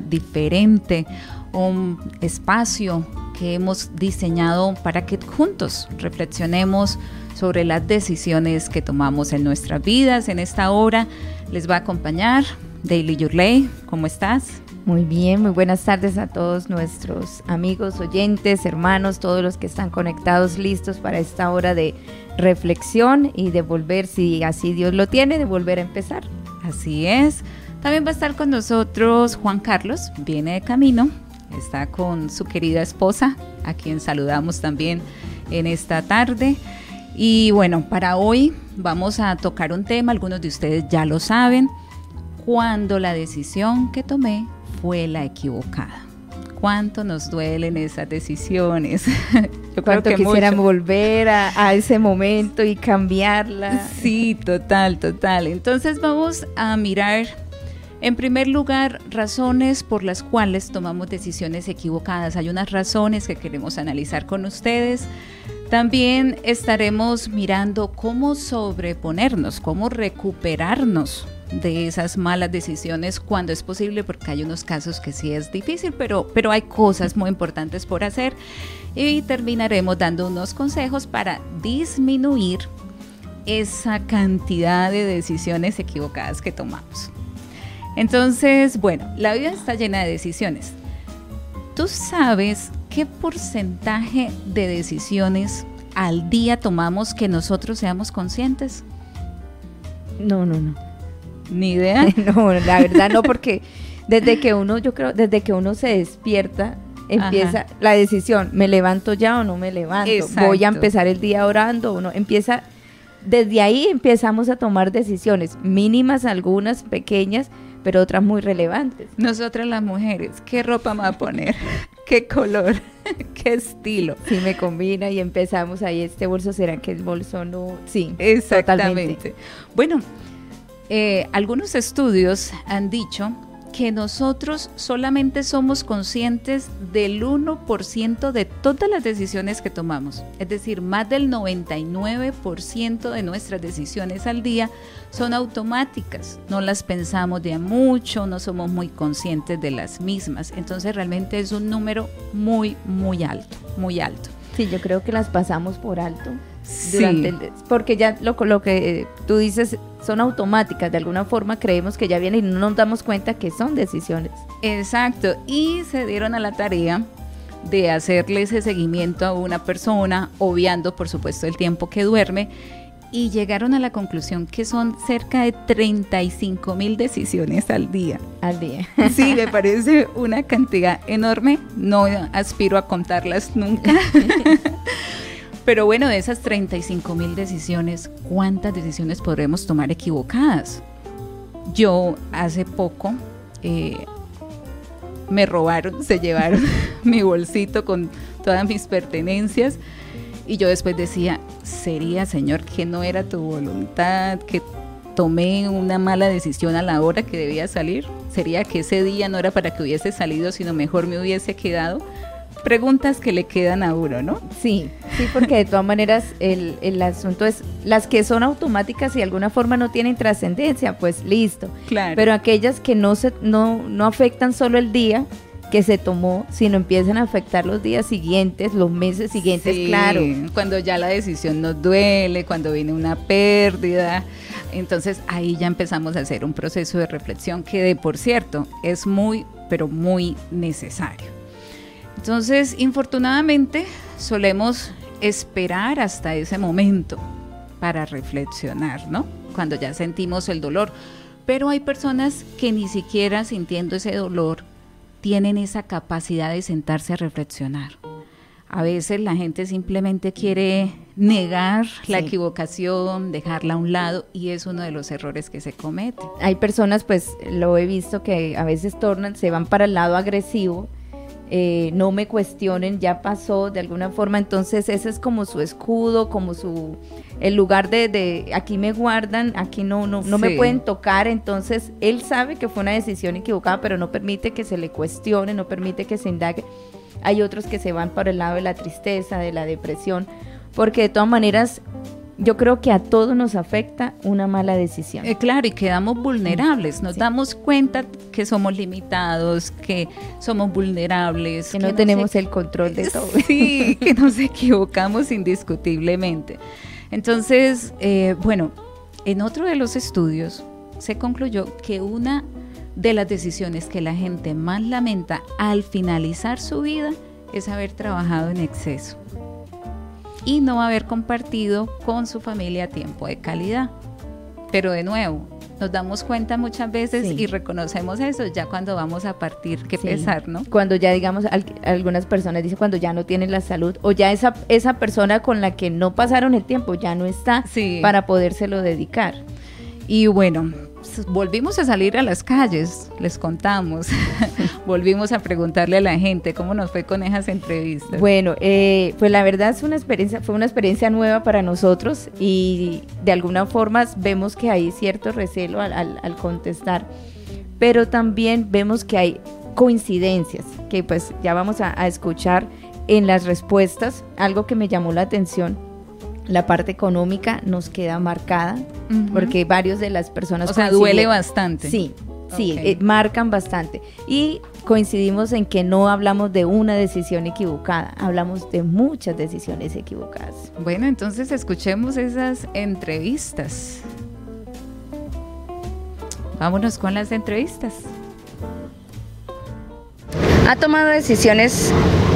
diferente, un espacio que hemos diseñado para que juntos reflexionemos sobre las decisiones que tomamos en nuestras vidas. En esta hora les va a acompañar Daily Yurley. ¿Cómo estás? Muy bien, muy buenas tardes a todos nuestros amigos, oyentes, hermanos, todos los que están conectados, listos para esta hora de reflexión y de volver, si así Dios lo tiene, de volver a empezar. Así es. También va a estar con nosotros Juan Carlos, viene de camino, está con su querida esposa, a quien saludamos también en esta tarde. Y bueno, para hoy vamos a tocar un tema, algunos de ustedes ya lo saben, cuando la decisión que tomé fue la equivocada. ¿Cuánto nos duelen esas decisiones? Yo ¿Cuánto que quisieran volver a, ese momento y cambiarla? Sí, total, total. Entonces vamos a mirar, en primer lugar, razones por las cuales tomamos decisiones equivocadas. Hay unas razones que queremos analizar con ustedes. También estaremos mirando cómo sobreponernos, cómo recuperarnos de esas malas decisiones cuando es posible, porque hay unos casos que sí es difícil, pero, pero hay cosas muy importantes por hacer. Y terminaremos dando unos consejos para disminuir esa cantidad de decisiones equivocadas que tomamos. Entonces, bueno, la vida está llena de decisiones. ¿Tú sabes qué porcentaje de decisiones al día tomamos que nosotros seamos conscientes? No, no, no. Ni idea. no, la verdad no, porque desde que uno, yo creo, desde que uno se despierta, empieza la decisión, ¿me levanto ya o no me levanto? Voy a empezar el día orando o no. Empieza, desde ahí empezamos a tomar decisiones, mínimas algunas, pequeñas, pero otras muy relevantes. Nosotras las mujeres, ¿qué ropa me voy a poner? ¿Qué color? ¿Qué estilo? Sí, me combina y empezamos ahí, este bolso será que es bolso no. Sí, exactamente. Bueno, eh, algunos estudios han dicho que nosotros solamente somos conscientes del 1% de todas las decisiones que tomamos. Es decir, más del 99% de nuestras decisiones al día son automáticas. No las pensamos de mucho, no somos muy conscientes de las mismas. Entonces realmente es un número muy, muy alto, muy alto. Sí, yo creo que las pasamos por alto. Sí. porque ya lo, lo que tú dices son automáticas, de alguna forma creemos que ya vienen y no nos damos cuenta que son decisiones. Exacto, y se dieron a la tarea de hacerle ese seguimiento a una persona, obviando por supuesto el tiempo que duerme, y llegaron a la conclusión que son cerca de 35 mil decisiones al día. Al día. Sí, me parece una cantidad enorme, no aspiro a contarlas nunca. Pero bueno, de esas 35 mil decisiones, ¿cuántas decisiones podremos tomar equivocadas? Yo hace poco eh, me robaron, se llevaron mi bolsito con todas mis pertenencias y yo después decía, sería, Señor, que no era tu voluntad, que tomé una mala decisión a la hora que debía salir? ¿Sería que ese día no era para que hubiese salido, sino mejor me hubiese quedado? Preguntas que le quedan a uno, ¿no? Sí, sí, porque de todas maneras el, el asunto es, las que son automáticas y de alguna forma no tienen trascendencia, pues listo. Claro. Pero aquellas que no, se, no, no afectan solo el día, que se tomó, sino empiezan a afectar los días siguientes, los meses siguientes, claro. Cuando ya la decisión nos duele, cuando viene una pérdida, entonces ahí ya empezamos a hacer un proceso de reflexión que de por cierto es muy, pero muy necesario. Entonces, infortunadamente, solemos esperar hasta ese momento para reflexionar, ¿no? Cuando ya sentimos el dolor. Pero hay personas que ni siquiera sintiendo ese dolor tienen esa capacidad de sentarse a reflexionar. A veces la gente simplemente quiere negar la equivocación, dejarla a un lado y es uno de los errores que se comete. Hay personas, pues lo he visto que a veces tornan, se van para el lado agresivo eh, no me cuestionen, ya pasó de alguna forma, entonces ese es como su escudo, como su, el lugar de, aquí me guardan, aquí no, no, no me pueden tocar, entonces él sabe que fue una decisión equivocada, pero no permite que se le cuestione, no permite que se indague. Hay otros que se van por el lado de la tristeza, de la depresión, porque de todas maneras yo creo que a todos nos afecta una mala decisión. Eh, claro, y quedamos vulnerables, nos damos cuenta que somos limitados, que somos vulnerables. Que, no, tenemos el control de todo. Sí, que nos equivocamos indiscutiblemente. Entonces, eh, bueno, en otro de los estudios se concluyó que una de las decisiones que la gente más lamenta al finalizar su vida es haber trabajado en exceso y no haber compartido con su familia tiempo de calidad. Pero de nuevo, nos damos cuenta muchas veces y reconocemos eso ya cuando vamos a partir, que pesar, ¿no? Cuando ya, digamos, algunas personas dicen cuando ya no tienen la salud o ya esa, esa persona con la que no pasaron el tiempo ya no está para podérselo dedicar. Y bueno, volvimos a salir a las calles, les contamos, volvimos a preguntarle a la gente cómo nos fue con esas entrevistas. Bueno, eh, pues la verdad es una experiencia, fue una experiencia nueva para nosotros y de alguna forma vemos que hay cierto recelo al, contestar, pero también vemos que hay coincidencias que pues ya vamos a, a escuchar en las respuestas, algo que me llamó la atención la parte económica nos queda marcada porque varios de las personas... O sea, duele bastante. Sí, sí, eh, marcan bastante. Y coincidimos en que no hablamos de una decisión equivocada, hablamos de muchas decisiones equivocadas. Bueno, entonces escuchemos esas entrevistas. Vámonos con las entrevistas. ¿Ha tomado decisiones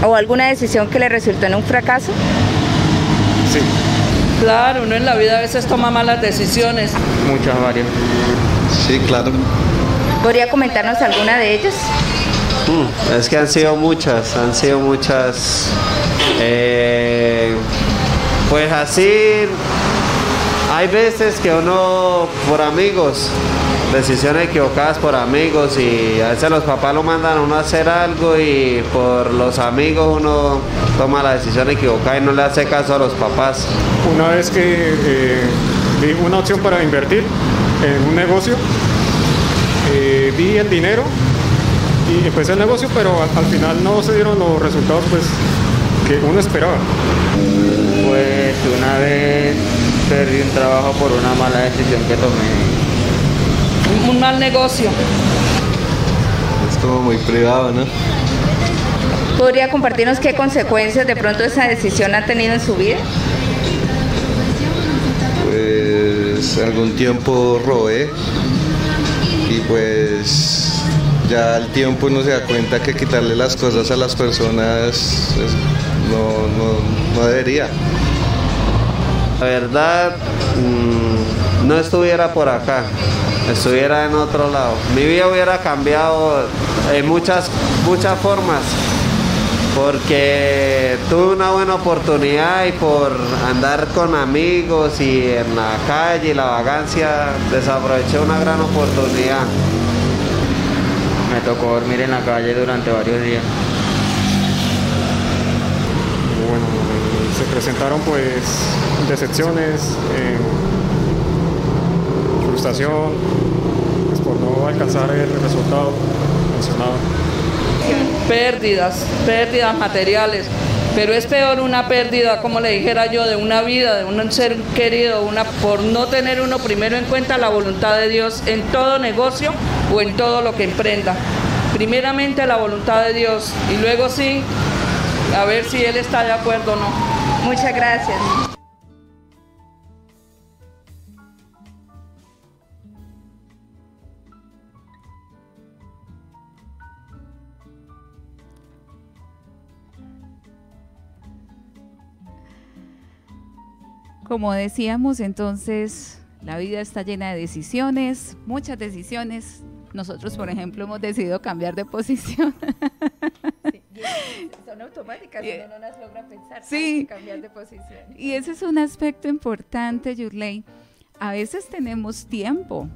o alguna decisión que le resultó en un fracaso? Sí. Claro, uno en la vida a veces toma malas decisiones. Muchas, varias. Sí, claro. ¿Podría comentarnos alguna de ellas? Mm, es que han sido muchas, han sido muchas. Eh, pues así, hay veces que uno, por amigos, decisiones equivocadas por amigos y a veces los papás lo mandan a uno a hacer algo y por los amigos uno toma la decisión equivocada y no le hace caso a los papás. Una vez que eh, vi una opción para invertir en un negocio, eh, vi el dinero y empecé el negocio, pero al, final no se dieron los resultados pues, que uno esperaba. Pues una vez perdí un trabajo por una mala decisión que tomé un mal negocio. Es como muy privado, ¿no? ¿Podría compartirnos qué consecuencias de pronto esa decisión ha tenido en su vida? Pues algún tiempo robé y pues ya al tiempo uno se da cuenta que quitarle las cosas a las personas no, no, debería. La verdad, mm, no estuviera por acá estuviera en otro lado. Mi vida hubiera cambiado en muchas, muchas formas, porque tuve una buena oportunidad y por andar con amigos y en la calle y la vagancia, desaproveché una gran oportunidad. Me tocó dormir en la calle durante varios días. Bueno, se presentaron pues decepciones. Eh, frustración pues, por no alcanzar el resultado mencionado. Pérdidas, pérdidas materiales, pero es peor una pérdida, como le dijera yo, de una vida, de un ser querido, una por no tener uno primero en cuenta la voluntad de Dios en todo negocio o en todo lo que emprenda. Primeramente la voluntad de Dios y luego sí, a ver si Él está de acuerdo o no. Muchas gracias. Como decíamos, entonces la vida está llena de decisiones, muchas decisiones. Nosotros, por ejemplo, hemos decidido cambiar de posición. son automáticas, uno no las logra pensar. Sí. Cambiar de posición. Y ese es un aspecto importante, Yurley. A veces tenemos tiempo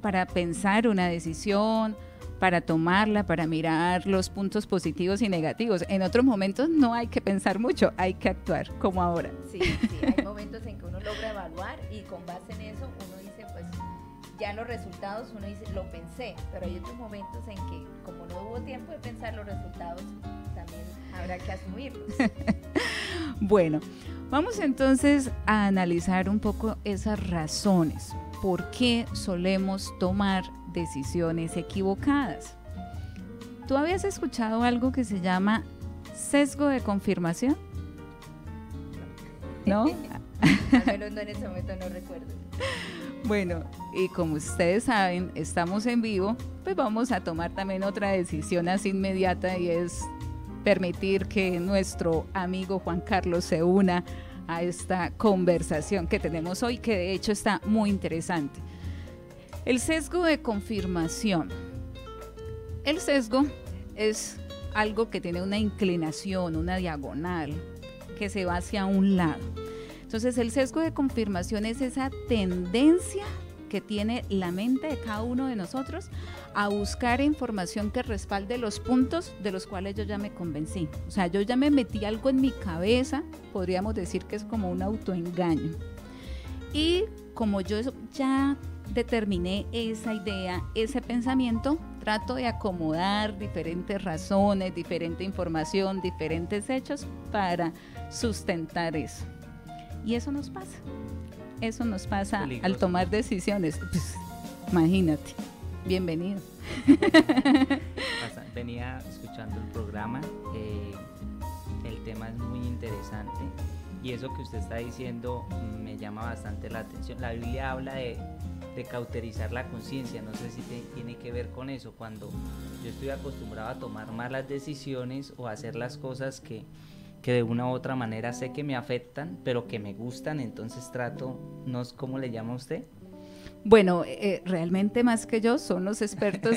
para pensar una decisión, para tomarla, para mirar los puntos positivos y negativos. En otros momentos no hay que pensar mucho, hay que actuar, como ahora. Sí, sí, hay momentos en que uno logra evaluar y con base en eso uno dice, pues ya los resultados, uno dice, lo pensé, pero hay otros momentos en que como no hubo tiempo de pensar los resultados, también habrá que asumirlos. bueno, vamos entonces a analizar un poco esas razones. ¿Por qué solemos tomar decisiones equivocadas? ¿Tú habías escuchado algo que se llama sesgo de confirmación? ¿No? Al no en ese momento no recuerdo. Bueno, y como ustedes saben, estamos en vivo, pues vamos a tomar también otra decisión así inmediata y es permitir que nuestro amigo Juan Carlos se una a esta conversación que tenemos hoy, que de hecho está muy interesante. El sesgo de confirmación. El sesgo es algo que tiene una inclinación, una diagonal, que se va hacia un lado. Entonces el sesgo de confirmación es esa tendencia que tiene la mente de cada uno de nosotros a buscar información que respalde los puntos de los cuales yo ya me convencí. O sea, yo ya me metí algo en mi cabeza, podríamos decir que es como un autoengaño. Y como yo ya determiné esa idea, ese pensamiento, trato de acomodar diferentes razones, diferente información, diferentes hechos para sustentar eso. Y eso nos pasa. Eso nos pasa al tomar decisiones. Pues, imagínate. Bienvenido. Venía escuchando el programa. Eh, el tema es muy interesante. Y eso que usted está diciendo me llama bastante la atención. La Biblia habla de, de cauterizar la conciencia. No sé si tiene que ver con eso. Cuando yo estoy acostumbrado a tomar malas decisiones o hacer las cosas que, que de una u otra manera sé que me afectan, pero que me gustan, entonces trato, no ¿cómo le llama usted? Bueno, eh, realmente más que yo son los expertos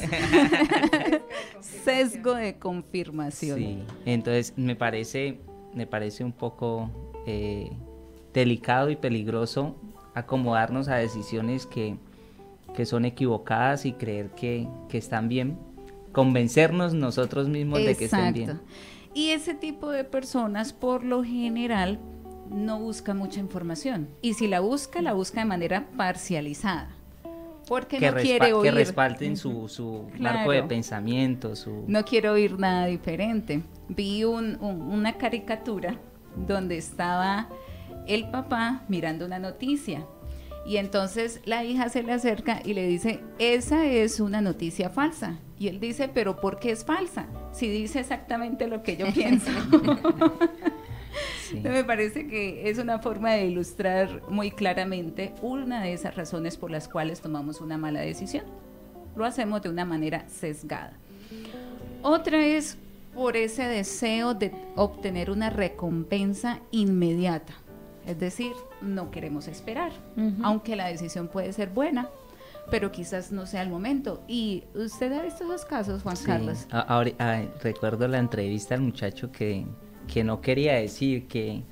sesgo de confirmación. Sí, entonces me parece, me parece un poco eh, delicado y peligroso acomodarnos a decisiones que, que son equivocadas y creer que, que, están bien, convencernos nosotros mismos de que están bien. Y ese tipo de personas, por lo general, no busca mucha información. Y si la busca, la busca de manera parcializada. Porque no quiere oír. Que respalden su, su marco de pensamiento. Su... No quiero oír nada diferente. Vi una caricatura donde estaba el papá mirando una noticia y entonces la hija se le acerca y le dice, esa es una noticia falsa. Y él dice, pero ¿por qué es falsa? Si dice exactamente lo que yo pienso. Me parece que es una forma de ilustrar muy claramente una de esas razones por las cuales tomamos una mala decisión. Lo hacemos de una manera sesgada. Otra es por ese deseo de obtener una recompensa inmediata. Es decir, no queremos esperar, aunque la decisión puede ser buena, pero quizás no sea el momento. ¿Y usted ha visto esos casos, Juan Carlos? Ahora, ah, recuerdo la entrevista al muchacho que, que no quería decir que,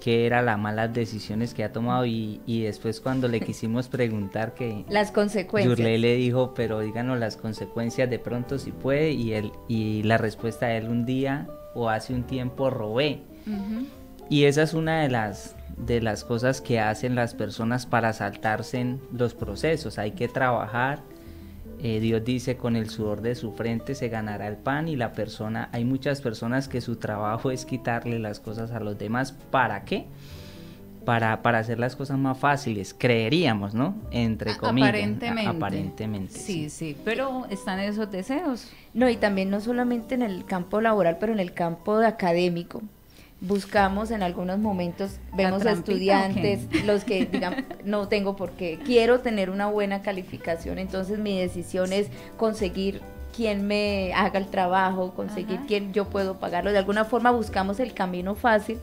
que era las malas decisiones que ha tomado y, y, después cuando le quisimos preguntar que... Las consecuencias. Yurley le dijo, pero díganos las consecuencias de pronto si puede y, él, y la respuesta de él un día o hace un tiempo robé. Y esa es una de las de las cosas que hacen las personas para saltarse en los procesos. Hay que trabajar. Eh, Dios dice, con el sudor de su frente se ganará el pan y la persona, hay muchas personas que su trabajo es quitarle las cosas a los demás. ¿Para qué? Para, para hacer las cosas más fáciles, creeríamos, ¿no? Entre comillas. Aparentemente. aparentemente. Sí, sí, pero están esos deseos. No, y también no solamente en el campo laboral, pero en el campo académico buscamos en algunos momentos, vemos a estudiantes, los que digan, no tengo por qué, quiero tener una buena calificación, entonces mi decisión es conseguir quien me haga el trabajo, conseguir quien yo puedo pagarlo. De alguna forma buscamos el camino fácil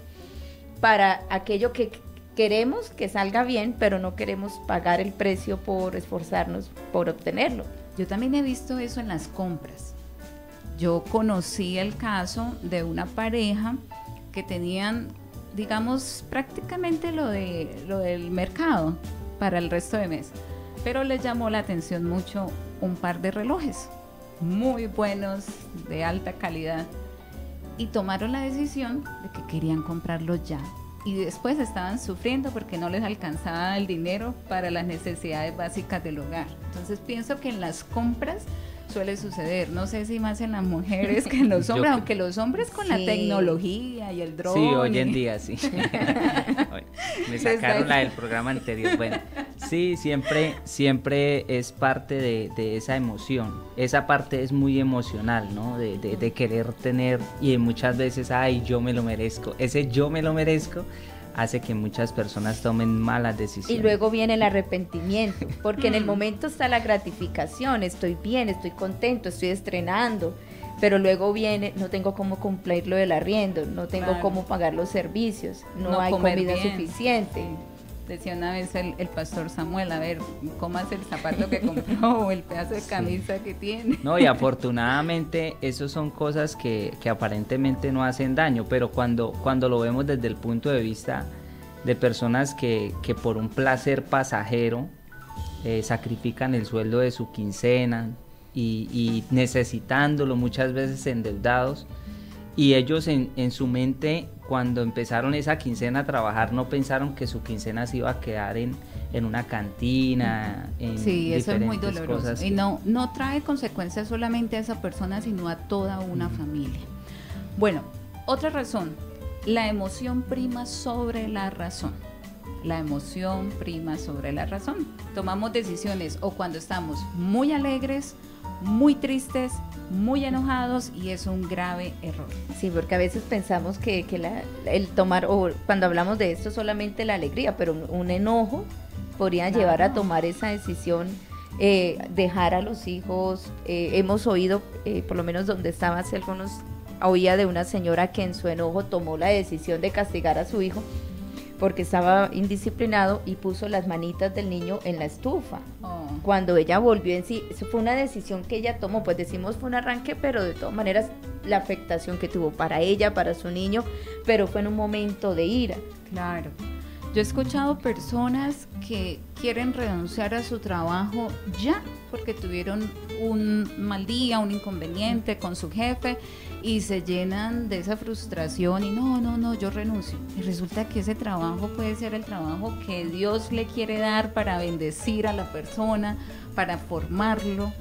para aquello que queremos que salga bien, pero no queremos pagar el precio por esforzarnos por obtenerlo. Yo también he visto eso en las compras. Yo conocí el caso de una pareja que tenían, digamos, prácticamente lo, de, lo del mercado para el resto de mes. Pero les llamó la atención mucho un par de relojes muy buenos, de alta calidad, y tomaron la decisión de que querían comprarlos ya. Y después estaban sufriendo porque no les alcanzaba el dinero para las necesidades básicas del hogar. Entonces pienso que en las compras suele suceder. No sé si más en las mujeres que en los hombres, aunque los hombres con la tecnología y el drone. Sí, hoy en día sí. Me sacaron la del programa anterior. Bueno, sí, siempre, siempre es parte de, de esa emoción. Esa parte es muy emocional, ¿no? De, de- de querer tener y muchas veces, ay, yo me lo merezco. Ese yo me lo merezco hace que muchas personas tomen malas decisiones. Y luego viene el arrepentimiento, porque en el momento está la gratificación, estoy bien, estoy contento, estoy estrenando, pero luego viene, no tengo cómo cumplir lo del arriendo, no tengo Claro. cómo pagar los servicios, no, No hay comida bien. suficiente. Sí. Decía una vez el, el pastor Samuel, a ver, ¿cómo hace el zapato que compró o el pedazo de camisa que tiene? No, y afortunadamente eso son cosas que, que aparentemente no hacen daño, pero cuando, cuando lo vemos desde el punto de vista de personas que, que por un placer pasajero eh, sacrifican el sueldo de su quincena y, y necesitándolo muchas veces endeudados, y ellos en, en su mente cuando empezaron esa quincena a trabajar no pensaron que su quincena se iba a quedar en, en una cantina, en Sí, eso es muy doloroso. cosas Y no, no trae consecuencias solamente a esa persona, sino a toda una familia. Bueno, otra razón, la emoción prima sobre la razón. La emoción prima sobre la razón. Tomamos decisiones o cuando estamos muy alegres, muy tristes, muy enojados y es un grave error. Sí, porque a veces pensamos que, que la- el tomar, o cuando hablamos de esto solamente la alegría, pero un, un enojo podría llevar a tomar esa decisión, eh, dejar a los hijos. eh, hemos oído, eh, por lo menos donde estaba hace algunos, oía de una señora que en su enojo tomó la decisión de castigar a su hijo porque estaba indisciplinado y puso las manitas del niño en la estufa Oh, cuando ella volvió en sí, eso fue una decisión que ella tomó, pues decimos fue un arranque, pero de todas maneras la afectación que tuvo para ella, para su niño, pero fue en un momento de ira. Claro. Yo he escuchado personas que quieren renunciar a su trabajo ya porque tuvieron un mal día, un inconveniente con su jefe y se llenan de esa frustración y no, no, no, yo renuncio. Y resulta que ese trabajo puede ser el trabajo que Dios le quiere dar para bendecir a la persona, para formarlo.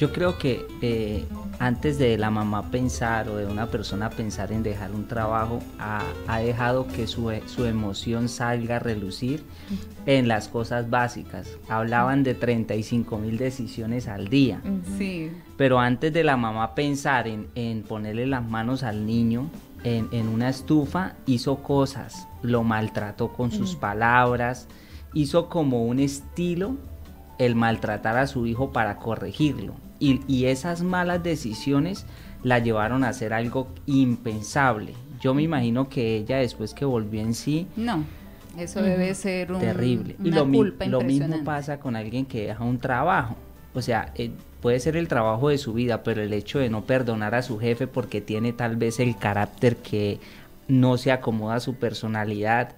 Yo creo que eh, antes de la mamá pensar o de una persona pensar en dejar un trabajo, ha, ha dejado que su, su emoción salga a relucir en las cosas básicas. Hablaban de 35 mil decisiones al día, Sí. pero antes de la mamá pensar en, en ponerle las manos al niño en, en una estufa, hizo cosas, lo maltrató con sus palabras, hizo como un estilo el maltratar a su hijo para corregirlo. Y, y esas malas decisiones la llevaron a hacer algo impensable. Yo me imagino que ella después que volvió en sí, No, eso debe ser un, terrible. Y lo, culpa lo mismo pasa con alguien que deja un trabajo. O sea, eh, puede ser el trabajo de su vida, pero el hecho de no perdonar a su jefe porque tiene tal vez el carácter que no se acomoda a su personalidad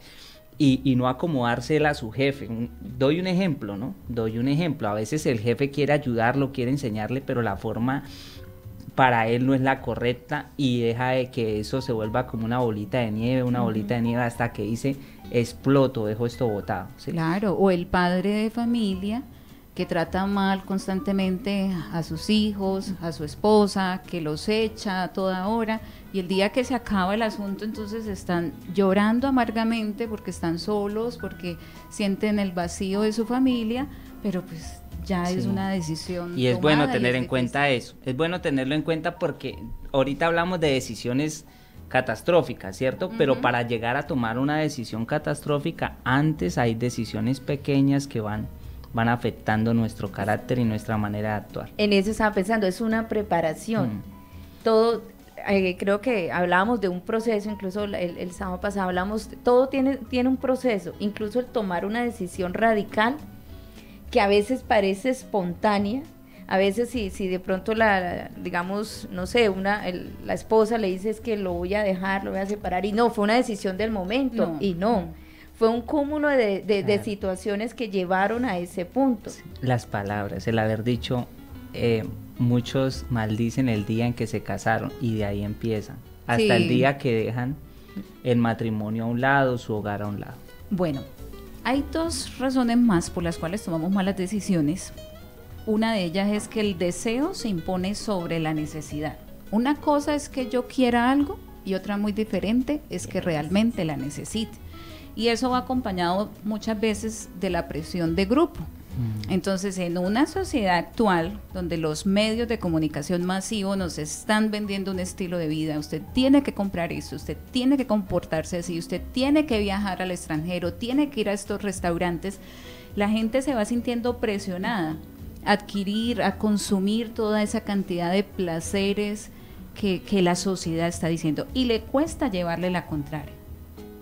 y, y no acomodársela a su jefe. Doy un ejemplo, ¿no? Doy un ejemplo. A veces el jefe quiere ayudarlo, quiere enseñarle, pero la forma para él no es la correcta y deja de que eso se vuelva como una bolita de nieve, una bolita de nieve hasta que dice exploto, dejo esto botado. ¿sí? Claro, o el padre de familia que trata mal constantemente a sus hijos, a su esposa, que los echa a toda hora y el día que se acaba el asunto entonces están llorando amargamente porque están solos, porque sienten el vacío de su familia, pero pues ya es una decisión. Y es tomada bueno tener es en cuenta eso. Es bueno tenerlo en cuenta porque ahorita hablamos de decisiones catastróficas, ¿cierto? Pero para llegar a tomar una decisión catastrófica, antes hay decisiones pequeñas que van, van afectando nuestro carácter y nuestra manera de actuar. En eso estaba pensando, es una preparación. Mm. Todo, eh, creo que hablábamos de un proceso, incluso el, el sábado pasado hablamos, todo tiene, tiene un proceso, incluso el tomar una decisión radical que a veces parece espontánea, a veces si, si de pronto la, digamos, no sé, una, el- la esposa le dice es que lo voy a dejar, lo voy a separar, y no, fue una decisión del momento, No, y no, no. Fue un cúmulo de, de- de Claro. situaciones que llevaron a ese punto. Las palabras, el haber dicho, eh, muchos maldicen el día en que se casaron y de ahí empiezan. Hasta Sí. el día que dejan el matrimonio a un lado, su hogar a un lado. Bueno, hay dos razones más por las cuales tomamos malas decisiones. una de ellas es que el deseo se impone sobre la necesidad. Una cosa es que yo quiera algo y otra muy diferente es que realmente la necesite. Y eso va acompañado muchas veces de la presión de grupo. Mm. Entonces, en una sociedad actual donde los medios de comunicación masivo nos están vendiendo un estilo de vida, usted tiene que comprar eso, usted tiene que comportarse así, usted tiene que viajar al extranjero, tiene que ir a estos restaurantes, la gente se va sintiendo presionada a adquirir, a consumir toda esa cantidad de placeres que, que la sociedad está diciendo y le cuesta llevarle la contraria.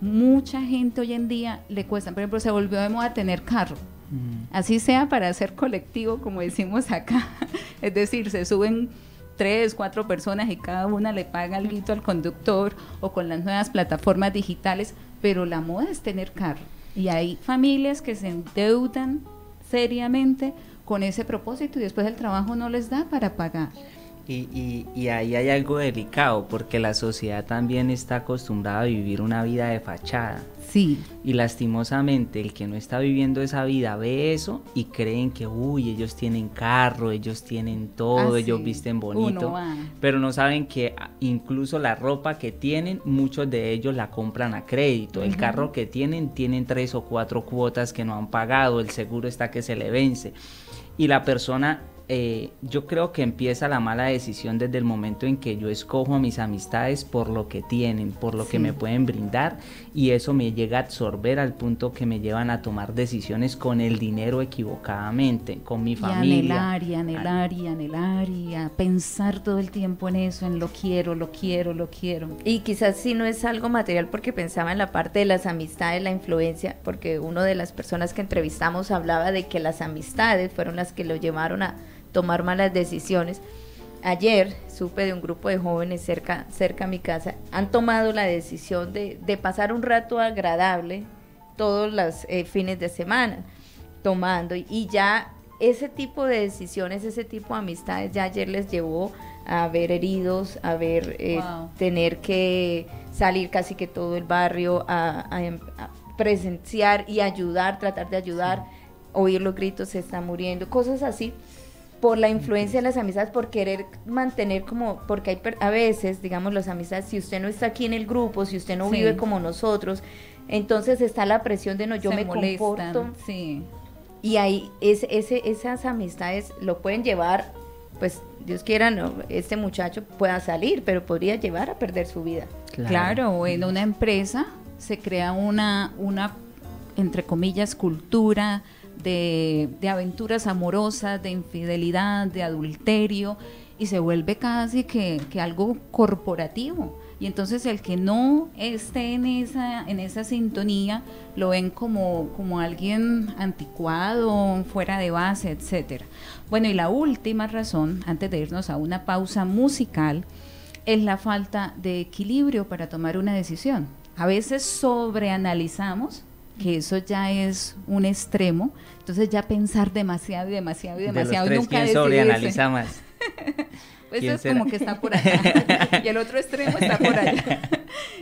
Mucha gente hoy en día le cuesta, por ejemplo, se volvió de moda tener carro Así sea para hacer colectivo, como decimos acá. es decir, se suben tres, cuatro personas y cada una le paga algo al conductor o con las nuevas plataformas digitales, pero la moda es tener carro. Y hay familias que se endeudan seriamente con ese propósito y después el trabajo no les da para pagar. Y, y, ahí hay algo delicado, porque la sociedad también está acostumbrada a vivir una vida de fachada. Sí. Y lastimosamente el que no está viviendo esa vida ve eso y creen que, uy, ellos tienen carro, ellos tienen todo, ah, ellos visten bonito. Pero no saben que ah, incluso la ropa que tienen, muchos de ellos la compran a crédito. El carro que tienen, tienen tres o cuatro cuotas que no han pagado, el seguro está que se le vence. Y la persona eh, yo creo que empieza la mala decisión desde el momento en que yo escojo a mis amistades por lo que tienen, por lo que me pueden brindar y eso me llega a absorber al punto que me llevan a tomar decisiones con el dinero equivocadamente, con mi familia. Y anhelar y anhelar y anhelar y a pensar todo el tiempo en eso, en lo quiero, lo quiero, lo quiero. Y quizás si no es algo material porque pensaba en la parte de las amistades, la influencia, porque una de las personas que entrevistamos hablaba de que las amistades fueron las que lo llevaron a tomar malas decisiones. Ayer supe de un grupo de jóvenes cerca, cerca a mi casa, han tomado la decisión de, pasar un rato agradable todos los eh, fines de semana, tomando, y ya ese tipo de decisiones, ese tipo de amistades, ya ayer les llevó a ver heridos, a ver, eh, tener que salir casi que todo el barrio a, presenciar y ayudar, tratar de ayudar, oír los gritos, se está muriendo, cosas así por la influencia de las amistades, por querer mantener como, porque hay a veces, digamos, las amistades, si usted no está aquí en el grupo, si usted no vive como nosotros, entonces está la presión de no, yo me comporto. Sí. Y ahí es, ese, esas amistades lo pueden llevar, pues Dios quiera, no, este muchacho pueda salir, pero podría llevar a perder su vida. Claro, o en una empresa se crea una, una, entre comillas, cultura de, aventuras amorosas, de infidelidad, de adulterio, y se vuelve casi que, algo corporativo. Y entonces el que no esté en esa, en esa sintonía lo ven como, como alguien anticuado, fuera de base, etcétera. Bueno, y la última razón, antes de irnos a una pausa musical, es la falta de equilibrio para tomar una decisión. A veces sobreanalizamos que eso ya es un extremo. Entonces ya pensar demasiado y demasiado y demasiado de los tres, nunca sobreanaliza más? pues es como que está por allá y el otro extremo está por allá.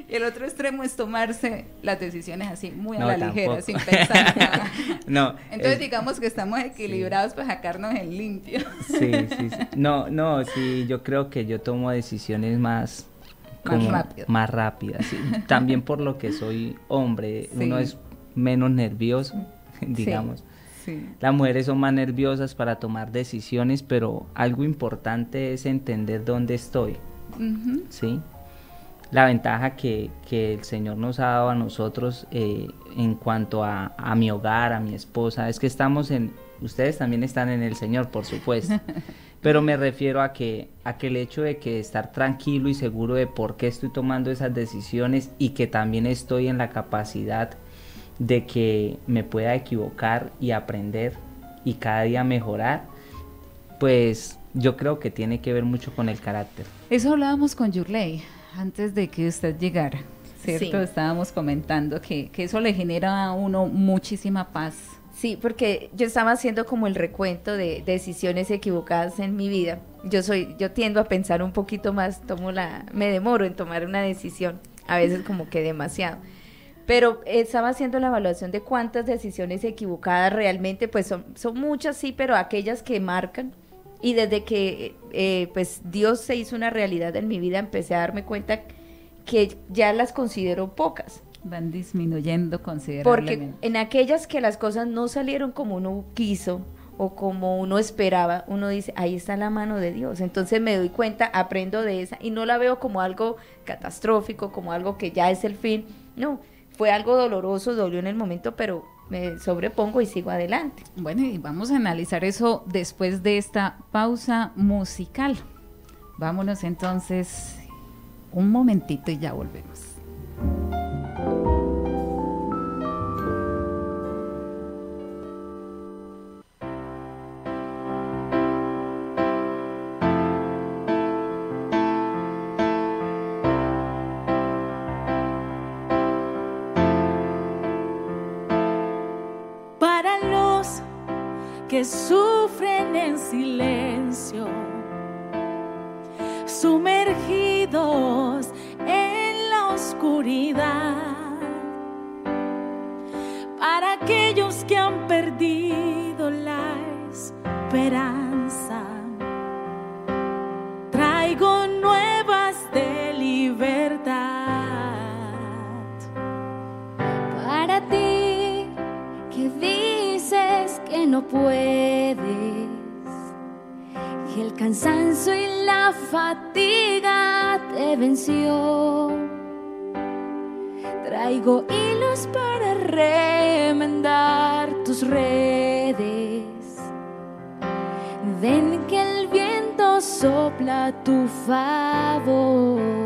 Y el otro extremo es tomarse las decisiones así muy a la ligera, sin pensar nada. No. Entonces digamos que estamos equilibrados para sacarnos en limpio. Sí, sí, sí. No, no, sí, yo creo que yo tomo decisiones más más rápido. Más rápidas, sí. También por lo que soy hombre, uno es menos nervioso, digamos. Las mujeres son más nerviosas para tomar decisiones, pero algo importante es entender dónde estoy. ¿sí? La ventaja que, el Señor nos ha dado a nosotros eh, en cuanto a, a, mi hogar, a mi esposa, es que estamos en, ustedes también están en el Señor, por supuesto, pero me refiero a que, a que el hecho de que estar tranquilo y seguro de por qué estoy tomando esas decisiones y que también estoy en la capacidad de que me pueda equivocar y aprender y cada día mejorar, pues yo creo que tiene que ver mucho con el carácter. Eso hablábamos con Yurley antes de que usted llegara, ¿cierto? Estábamos comentando que, que eso le genera a uno muchísima paz. Sí, porque yo estaba haciendo como el recuento de decisiones equivocadas en mi vida. Yo soy, yo tiendo a pensar un poquito más, tomo la, me demoro en tomar una decisión, a veces como que demasiado Pero estaba haciendo la evaluación de cuántas decisiones equivocadas realmente, pues son, son muchas, sí, pero aquellas que marcan. Y desde que eh, pues Dios se hizo una realidad en mi vida, empecé a darme cuenta que ya las considero pocas. Van disminuyendo considerablemente. Porque en aquellas que las cosas no salieron como uno quiso o como uno esperaba, uno dice, ahí está la mano de Dios. Entonces me doy cuenta, aprendo de esa y no la veo como algo catastrófico, como algo que ya es el fin. No, fue algo doloroso, dolió en el momento, pero me sobrepongo y sigo adelante. Bueno, y vamos a analizar eso después de esta pausa musical. Vámonos entonces un momentito y ya volvemos. Sufren en silencio, sumergidos en la oscuridad, para aquellos que han perdido la esperanza. Traigo puedes, que el cansancio y la fatiga te venció. Traigo hilos para remendar tus redes. Ven que el viento sopla tu favor.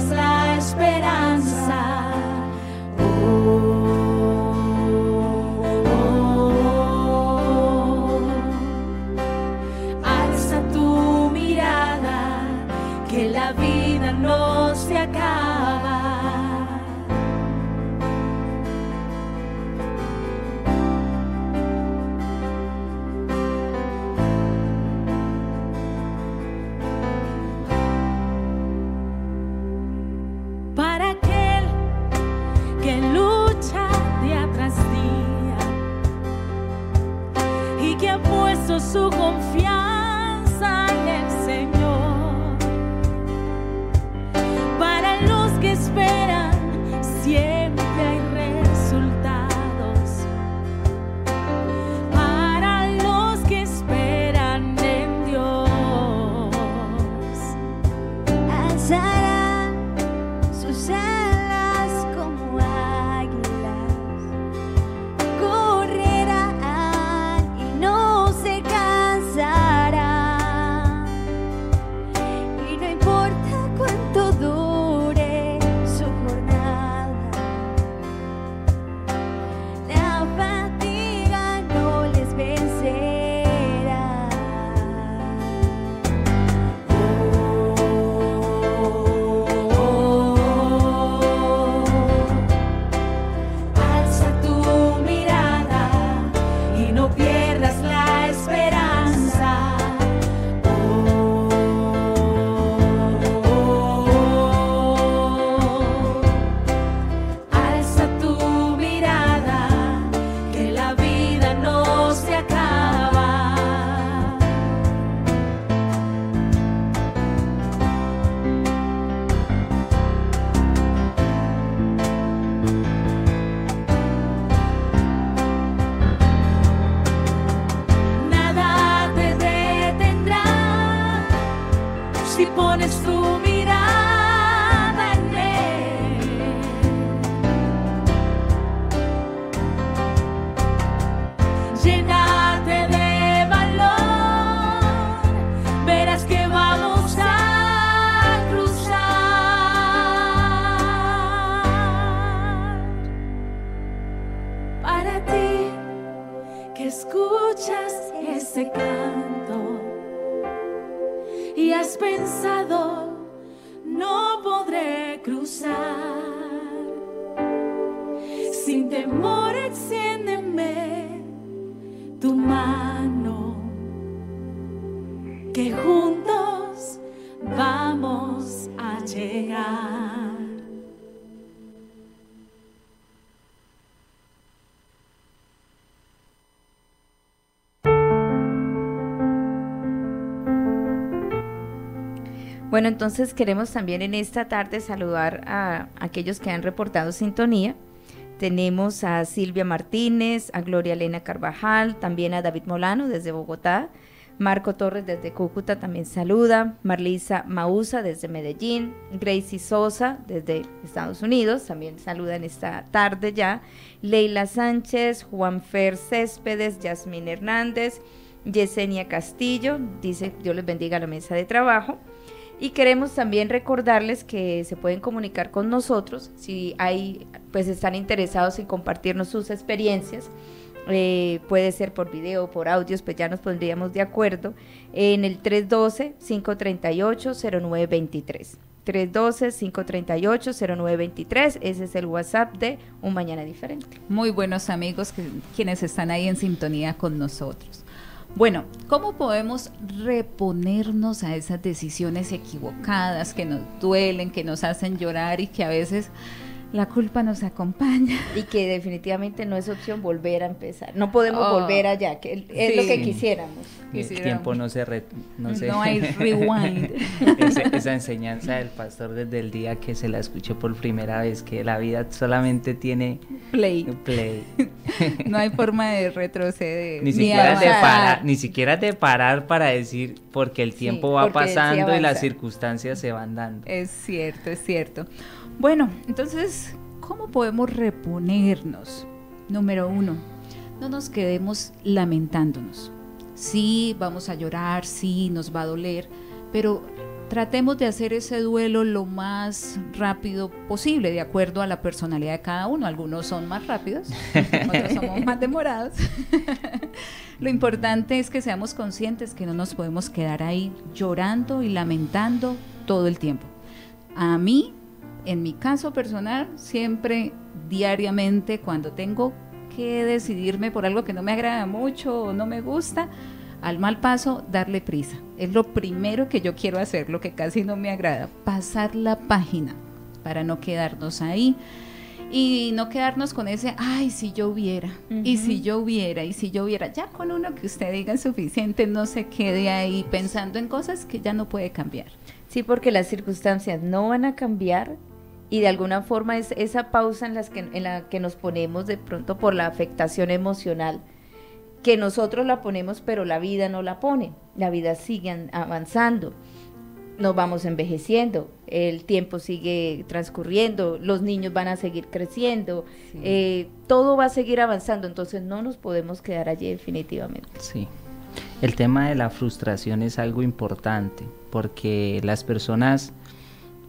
casa. Su vamos a llegar. Bueno, entonces queremos también en esta tarde saludar a aquellos que han reportado sintonía. Tenemos a Silvia Martínez, a Gloria Elena Carvajal, también a David Molano desde Bogotá, Marco Torres desde Cúcuta también saluda, Marlisa Mausa desde Medellín, Gracie Sosa desde Estados Unidos también saluda en esta tarde ya, Leila Sánchez, Juan Fer Céspedes, Yasmín Hernández, Yesenia Castillo, dice Dios les bendiga la mesa de trabajo. Y queremos también recordarles que se pueden comunicar con nosotros si hay, pues están interesados en compartirnos sus experiencias. Eh, puede ser por video, por audios, pues ya nos pondríamos de acuerdo en el 312-538-0923. 312-538-0923, ese es el WhatsApp de Un Mañana Diferente. Muy buenos amigos quienes están ahí en sintonía con nosotros. Bueno, ¿cómo podemos reponernos a esas decisiones equivocadas que nos duelen, que nos hacen llorar y que a veces la culpa nos acompaña. Y que definitivamente no es opción volver a empezar. No podemos oh, volver allá, que es lo que quisiéramos. El tiempo no se... no, no hay rewind. esa, enseñanza del pastor desde el día que se la escuché por primera vez, que la vida solamente tiene... Play. Play. no hay forma de retroceder. Ni, siquiera de parar, ni siquiera de parar para decir, porque el tiempo va pasando y las circunstancias se van dando. Es cierto, es cierto. Bueno, entonces, ¿cómo podemos reponernos? Número uno, no nos quedemos lamentándonos. Sí, vamos a llorar, sí, nos va a doler, pero tratemos de hacer ese duelo lo más rápido posible, de acuerdo a la personalidad de cada uno. Algunos son más rápidos, otros somos más demorados. lo importante es que seamos conscientes que no nos podemos quedar ahí llorando y lamentando todo el tiempo. A mí en mi caso personal, siempre diariamente cuando tengo que decidirme por algo que no me agrada mucho o no me gusta, al mal paso, darle prisa. Es lo primero que yo quiero hacer, lo que casi no me agrada, pasar la página para no quedarnos ahí y no quedarnos con ese, ay, si yo hubiera, y si yo hubiera, y si yo hubiera. Ya con uno que usted diga es suficiente, no se quede ahí pensando en cosas que ya no puede cambiar. Sí, porque las circunstancias no van a cambiar y de alguna forma es esa pausa en, las que, en la que nos ponemos de pronto por la afectación emocional, que nosotros la ponemos pero la vida no la pone, la vida sigue avanzando, nos vamos envejeciendo, el tiempo sigue transcurriendo, los niños van a seguir creciendo, eh, todo va a seguir avanzando, entonces no nos podemos quedar allí definitivamente. Sí, el tema de la frustración es algo importante porque las personas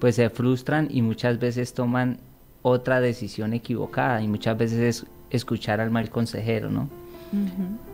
pues se frustran y muchas veces toman otra decisión equivocada y muchas veces es escuchar al mal consejero, ¿no?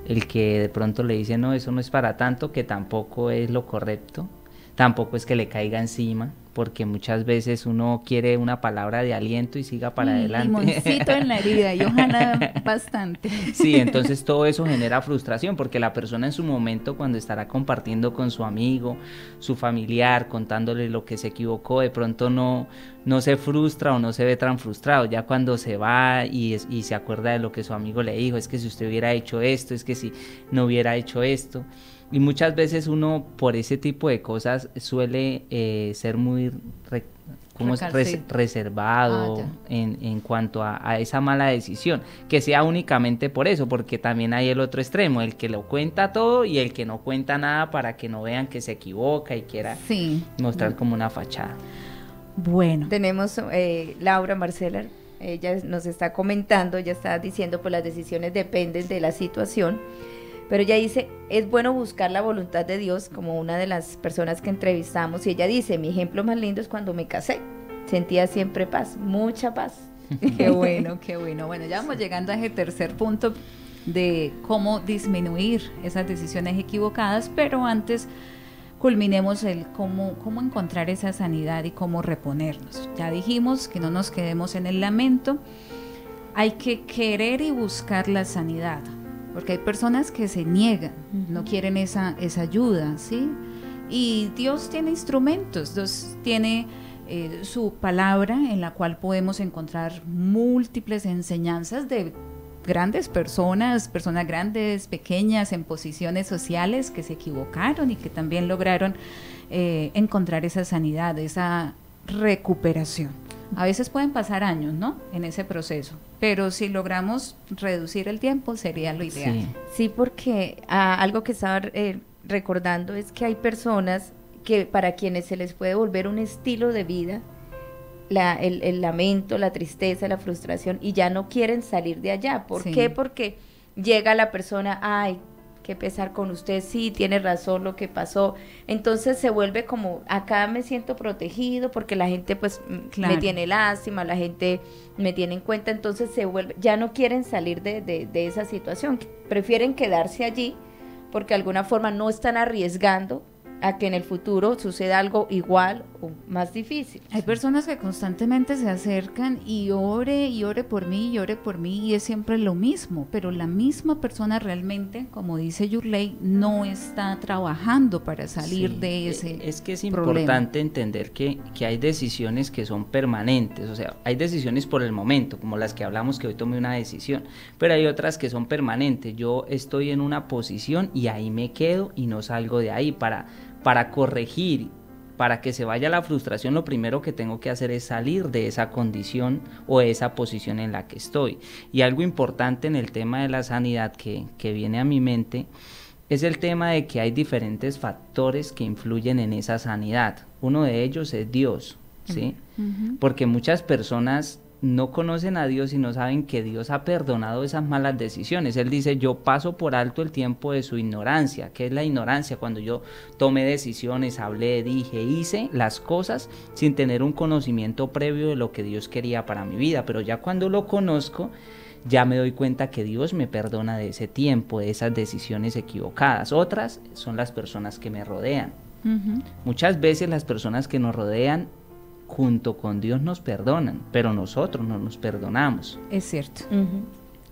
El que de pronto le dice, no, eso no es para tanto, que tampoco es lo correcto, tampoco es que le caiga encima, porque muchas veces uno quiere una palabra de aliento y siga para adelante. Limoncito en la herida y ojalá bastante. Sí, entonces todo eso genera frustración porque la persona en su momento cuando estará compartiendo con su amigo, su familiar, contándole lo que se equivocó, de pronto no, no se frustra o no se ve tan frustrado. Ya cuando se va y, y se acuerda de lo que su amigo le dijo, es que si usted hubiera hecho esto, es que si no hubiera hecho esto. Y muchas veces uno por ese tipo de cosas suele eh, ser muy reservado ah, en, en, cuanto a, esa mala decisión, que sea únicamente por eso, porque también hay el otro extremo, el que lo cuenta todo y el que no cuenta nada para que no vean que se equivoca y quiera mostrar como una fachada. Bueno. Tenemos eh, Laura Marcela, ella nos está comentando, ya está diciendo, pues las decisiones dependen de la situación pero ella dice, es bueno buscar la voluntad de Dios, como una de las personas que entrevistamos, y ella dice, mi ejemplo más lindo es cuando me casé, sentía siempre paz, mucha paz. qué bueno, qué bueno. Bueno, ya vamos llegando a ese tercer punto de cómo disminuir esas decisiones equivocadas, pero antes culminemos el cómo, cómo encontrar esa sanidad y cómo reponernos. Ya dijimos que no nos quedemos en el lamento, hay que querer y buscar la sanidad porque hay personas que se niegan, no quieren esa, esa ayuda, ¿sí? Y Dios tiene instrumentos, Dios tiene eh, su palabra en la cual podemos encontrar múltiples enseñanzas de grandes personas, personas grandes, pequeñas, en posiciones sociales que se equivocaron y que también lograron eh, encontrar esa sanidad, esa recuperación. A veces pueden pasar años, ¿no? En ese proceso, pero si logramos reducir el tiempo sería lo ideal. Sí, porque ah, algo que estaba eh, recordando es que hay personas que para quienes se les puede volver un estilo de vida, la, el, el, lamento, la tristeza, la frustración, y ya no quieren salir de allá. ¿Por qué? Porque llega la persona, ay, qué pesar con usted, sí, tiene razón lo que pasó. Entonces se vuelve como, acá me siento protegido porque la gente pues me tiene lástima, la gente me tiene en cuenta, entonces se vuelve, ya no quieren salir de, de, de esa situación, prefieren quedarse allí porque de alguna forma no están arriesgando a que en el futuro suceda algo igual o más difícil. Hay personas que constantemente se acercan y ore y ore por mí y ore por mí y es siempre lo mismo, pero la misma persona realmente, como dice Yurley, no está trabajando para salir de ese e, Es que es importante entender que, que hay decisiones que son permanentes, o sea, hay decisiones por el momento, como las que hablamos que hoy tomé una decisión, pero hay otras que son permanentes. Yo estoy en una posición y ahí me quedo y no salgo de ahí para para corregir, para que se vaya la frustración, lo primero que tengo que hacer es salir de esa condición o esa posición en la que estoy. Y algo importante en el tema de la sanidad que, viene a mi mente es el tema de que hay diferentes factores que influyen en esa sanidad. Uno de ellos es Dios, ¿sí? Porque muchas personas no conocen a Dios y no saben que Dios ha perdonado esas malas decisiones. Él dice, yo paso por alto el tiempo de su ignorancia. ¿Qué es la ignorancia? Cuando yo tomé decisiones, hablé, dije, hice las cosas sin tener un conocimiento previo de lo que Dios quería para mi vida. Pero ya cuando lo conozco, ya me doy cuenta que Dios me perdona de ese tiempo, de esas decisiones equivocadas. Otras son las personas que me rodean. Muchas veces las personas que nos rodean junto con Dios nos perdonan, pero nosotros no nos perdonamos. Es cierto.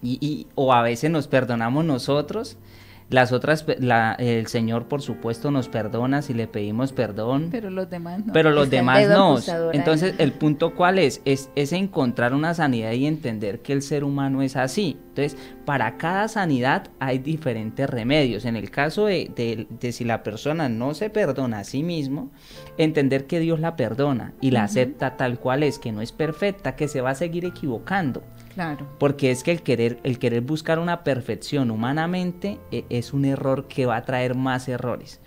y, y, o a veces nos perdonamos nosotros las otras, el Señor por supuesto nos perdona si le pedimos perdón. Pero los demás no. Pero los demás no. Entonces, el punto cuál es? es? Es encontrar una sanidad y entender que el ser humano es así. Entonces, para cada sanidad hay diferentes remedios. En el caso de, de, si la persona no se perdona a sí mismo, entender que Dios la perdona y la acepta tal cual es, que no es perfecta, que se va a seguir equivocando. Claro. Porque es que el querer, el querer buscar una perfección humanamente e, es un error que va a traer más errores.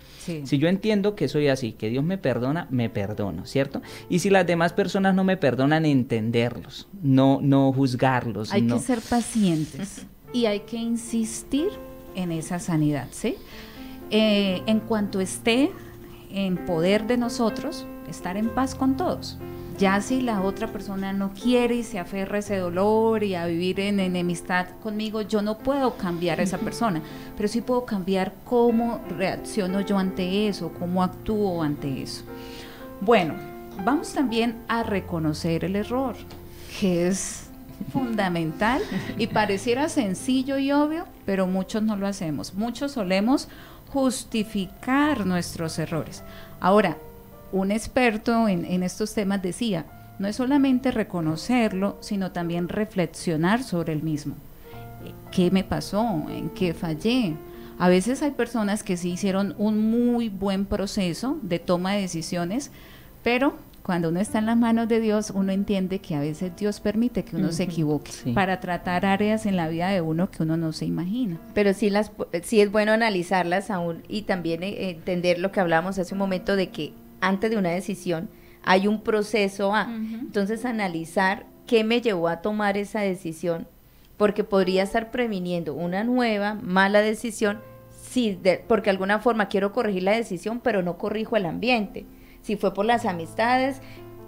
Si yo entiendo que soy así, que Dios me perdona, me perdono, ¿cierto? Y si las demás personas no me perdonan, entenderlos, no, no juzgarlos. Hay que ser pacientes y hay que insistir en esa sanidad, ¿sí? Eh, en cuanto esté en poder de nosotros, estar en paz con todos. Ya si la otra persona no quiere y se aferra a ese dolor y a vivir en enemistad conmigo, yo no puedo cambiar a esa persona, pero sí puedo cambiar cómo reacciono yo ante eso, cómo actúo ante eso. Bueno, vamos también a reconocer el error, que es fundamental y pareciera sencillo y obvio, pero muchos no lo hacemos. Muchos solemos justificar nuestros errores. Ahora, un experto en, estos temas decía, no es solamente reconocerlo, sino también reflexionar sobre el mismo. ¿Qué me pasó? ¿En qué fallé? A veces hay personas que sí hicieron un muy buen proceso de toma de decisiones, pero cuando uno está en las manos de Dios, uno entiende que a veces Dios permite que uno se equivoque para tratar áreas en la vida de uno que uno no se imagina. Pero sí, las, sí es bueno analizarlas aún y también eh, entender lo que hablamos hace un momento de que antes de una decisión hay un proceso A. Entonces, analizar qué me llevó a tomar esa decisión, porque podría estar previniendo una nueva mala decisión, si porque de alguna forma quiero corregir la decisión, pero no corrijo el ambiente. Si fue por las amistades,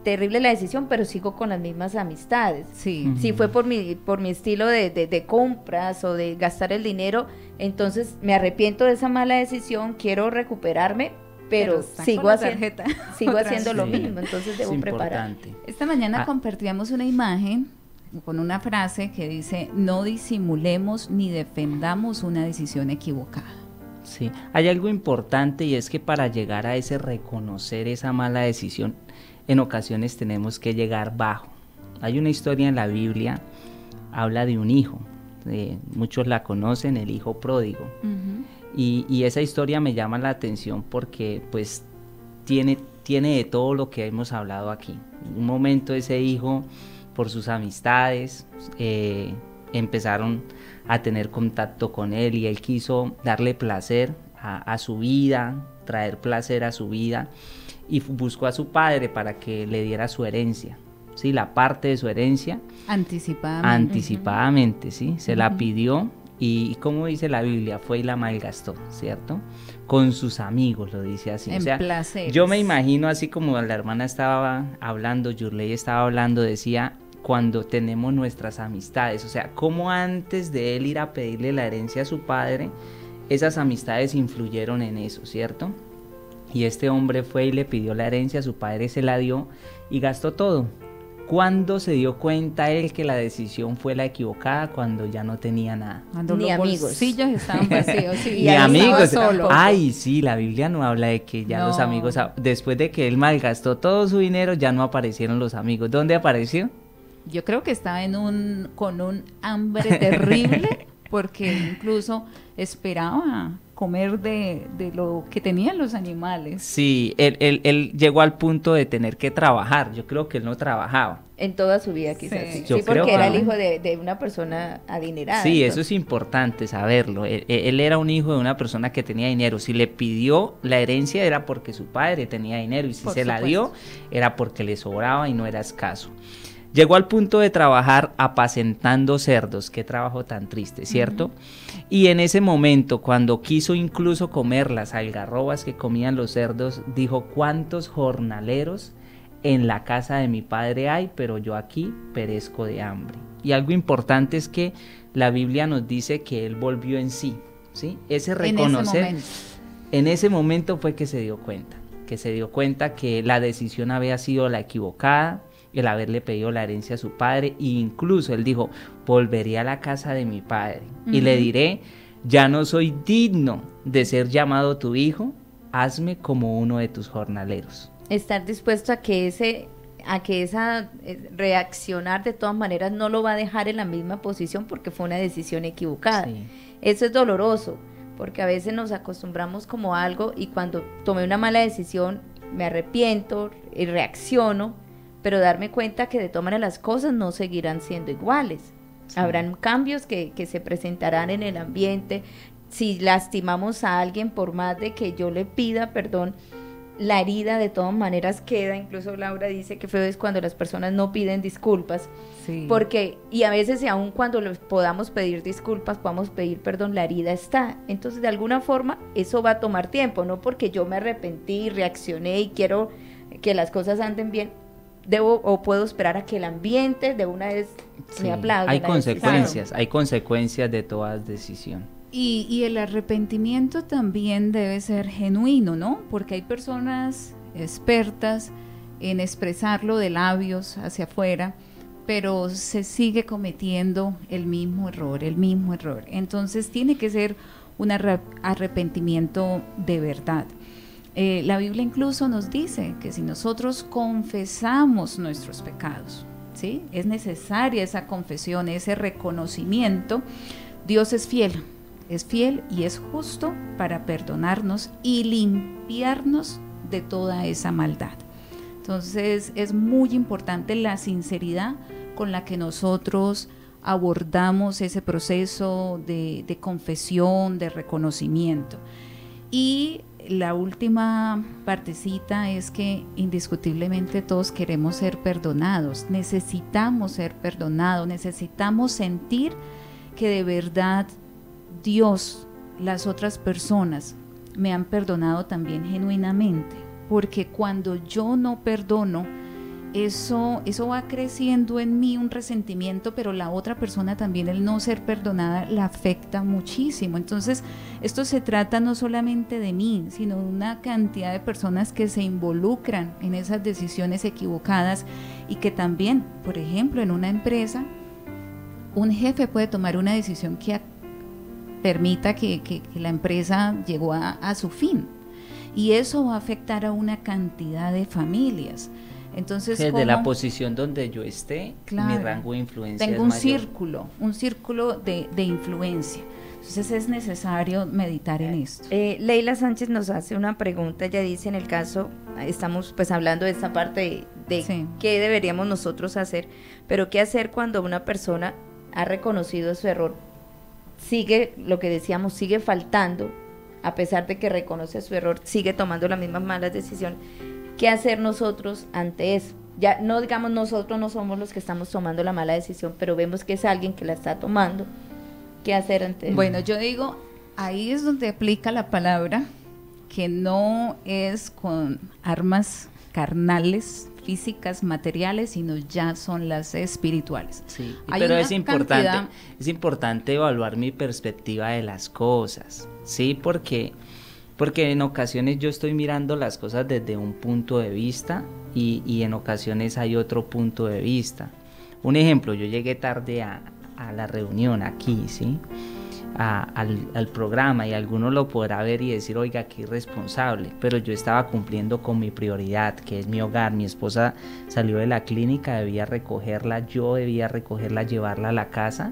terrible la decisión, pero sigo con las mismas amistades. Sí. Si fue por mi, por mi estilo de, de, compras o de gastar el dinero, entonces me arrepiento de esa mala decisión, quiero recuperarme, pero, sigo, haciendo, sigo haciendo lo mismo, entonces debo preparar. Esta mañana ah. compartíamos una imagen con una frase que dice, no disimulemos ni defendamos una decisión equivocada. Sí, hay algo importante y es que para llegar a ese reconocer esa mala decisión, en ocasiones tenemos que llegar bajo. Hay una historia en la Biblia, habla de un hijo, eh, muchos la conocen, el hijo pródigo. Y, esa historia me llama la atención porque pues tiene, tiene de todo lo que hemos hablado aquí. un momento ese hijo, por sus amistades, eh, empezaron a tener contacto con él y él quiso darle placer a, su vida, traer placer a su vida y buscó a su padre para que le diera su herencia. ¿sí? La parte de su herencia. Anticipadamente. Anticipadamente, ¿sí? Se la pidió y como dice la Biblia, fue y la malgastó, ¿cierto? Con sus amigos, lo dice así. En o yo me imagino así como la hermana estaba hablando, Yurley estaba hablando, decía, cuando tenemos nuestras amistades, o sea, como antes de él ir a pedirle la herencia a su padre, esas amistades influyeron en eso, ¿cierto? Y este hombre fue y le pidió la herencia, su padre se la dio y gastó todo. ¿Cuándo se dio cuenta él que la decisión fue la equivocada? Cuando ya no tenía nada. Cuando Ni los amigos. bolsillos estaban vacíos. Sí, Ni amigos. Solo. Ay, sí, la Biblia no habla de que ya los amigos, después de que él malgastó todo su dinero, ya no aparecieron los amigos. ¿Dónde apareció? Yo creo que estaba en un, con un hambre terrible, porque incluso esperaba comer de, de, lo que tenían los animales. Sí, él, él, él, llegó al punto de tener que trabajar. Yo creo que él no trabajaba. En toda su vida quizás. Sí, sí porque era el hijo de, de, una persona adinerada. Sí, eso es importante saberlo. Él, él, era un hijo de una persona que tenía dinero. Si le pidió la herencia era porque su padre tenía dinero y si se la dio era porque le sobraba y no era escaso. Llegó al punto de trabajar apacentando cerdos, qué trabajo tan triste, ¿cierto? Y en ese momento, cuando quiso incluso comer las algarrobas que comían los cerdos, dijo, ¿cuántos jornaleros en la casa de mi padre hay, pero yo aquí perezco de hambre? Y algo importante es que la Biblia nos dice que él volvió en sí, ¿sí? Ese reconocer, en ese momento, en ese momento fue que se dio cuenta, que se dio cuenta que la decisión había sido la equivocada, el haberle pedido la herencia a su padre e incluso él dijo, volveré a la casa de mi padre y le diré, ya no soy digno de ser llamado tu hijo, hazme como uno de tus jornaleros. Estar dispuesto a que ese a que esa eh, reaccionar de todas maneras no lo va a dejar en la misma posición porque fue una decisión equivocada. Eso es doloroso, porque a veces nos acostumbramos como algo y cuando tomé una mala decisión me arrepiento y reacciono, pero darme cuenta que de todas las cosas no seguirán siendo iguales. Habrán cambios que, que, se presentarán en el ambiente. Si lastimamos a alguien, por más de que yo le pida perdón, la herida de todas maneras queda. Incluso Laura dice que feo es cuando las personas no piden disculpas. Porque, y a veces, y aun cuando les podamos pedir disculpas, podamos pedir perdón, la herida está. Entonces, de alguna forma, eso va a tomar tiempo, no porque yo me arrepentí, reaccioné y quiero que las cosas anden bien, debo o puedo esperar a que el ambiente de una vez me aplaude. Hay consecuencias, hay consecuencias de toda decisión. Y, y, el arrepentimiento también debe ser genuino, ¿no? Porque hay personas expertas en expresarlo de labios hacia afuera, pero se sigue cometiendo el mismo error, el mismo error. Entonces tiene que ser un arrepentimiento de verdad. Eh, la Biblia incluso nos dice que si nosotros confesamos nuestros pecados, ¿sí? es necesaria esa confesión, ese reconocimiento, Dios es fiel, es fiel y es justo para perdonarnos y limpiarnos de toda esa maldad. Entonces es muy importante la sinceridad con la que nosotros abordamos ese proceso de, de confesión, de reconocimiento. Y la última partecita es que indiscutiblemente todos queremos ser perdonados, necesitamos ser perdonados, necesitamos sentir que de verdad Dios, las otras personas, me han perdonado también genuinamente, porque cuando yo no perdono, eso, eso va creciendo en mí un resentimiento, pero la otra persona también, el no ser perdonada, la afecta muchísimo. Entonces, esto se trata no solamente de mí, sino de una cantidad de personas que se involucran en esas decisiones equivocadas y que también, por ejemplo, en una empresa, un jefe puede tomar una decisión que permita que, la empresa llegó a su fin. Y eso va a afectar a una cantidad de familias. Entonces, desde la posición donde yo esté, mi Claro. rango de influencia tengo es un mayor. círculo, un círculo de, de influencia. Entonces es necesario meditar en esto. Eh, Leila Sánchez nos hace una pregunta, ella dice en el caso, estamos pues hablando de esta parte de, de Sí. qué deberíamos nosotros hacer, pero qué hacer cuando una persona ha reconocido su error, sigue, lo que decíamos, sigue faltando, a pesar de que reconoce su error, sigue tomando las mismas malas decisiones, ¿qué hacer nosotros ante eso? Ya no digamos nosotros no somos los que estamos tomando la mala decisión, pero vemos que es alguien que la está tomando. ¿Qué hacer ante eso? Bueno, yo digo, ahí es donde aplica la palabra que no es con armas carnales, físicas, materiales, sino ya son las espirituales. Sí, Hay pero es importante, cantidad- es importante evaluar mi perspectiva de las cosas, ¿sí? Porque, porque en ocasiones yo estoy mirando las cosas desde un punto de vista y, en ocasiones hay otro punto de vista. Un ejemplo, yo llegué tarde a, la reunión aquí, ¿sí? al, al programa y alguno lo podrá ver y decir, oiga, qué irresponsable, pero yo estaba cumpliendo con mi prioridad, que es mi hogar. Mi esposa salió de la clínica, debía recogerla, yo debía recogerla, llevarla a la casa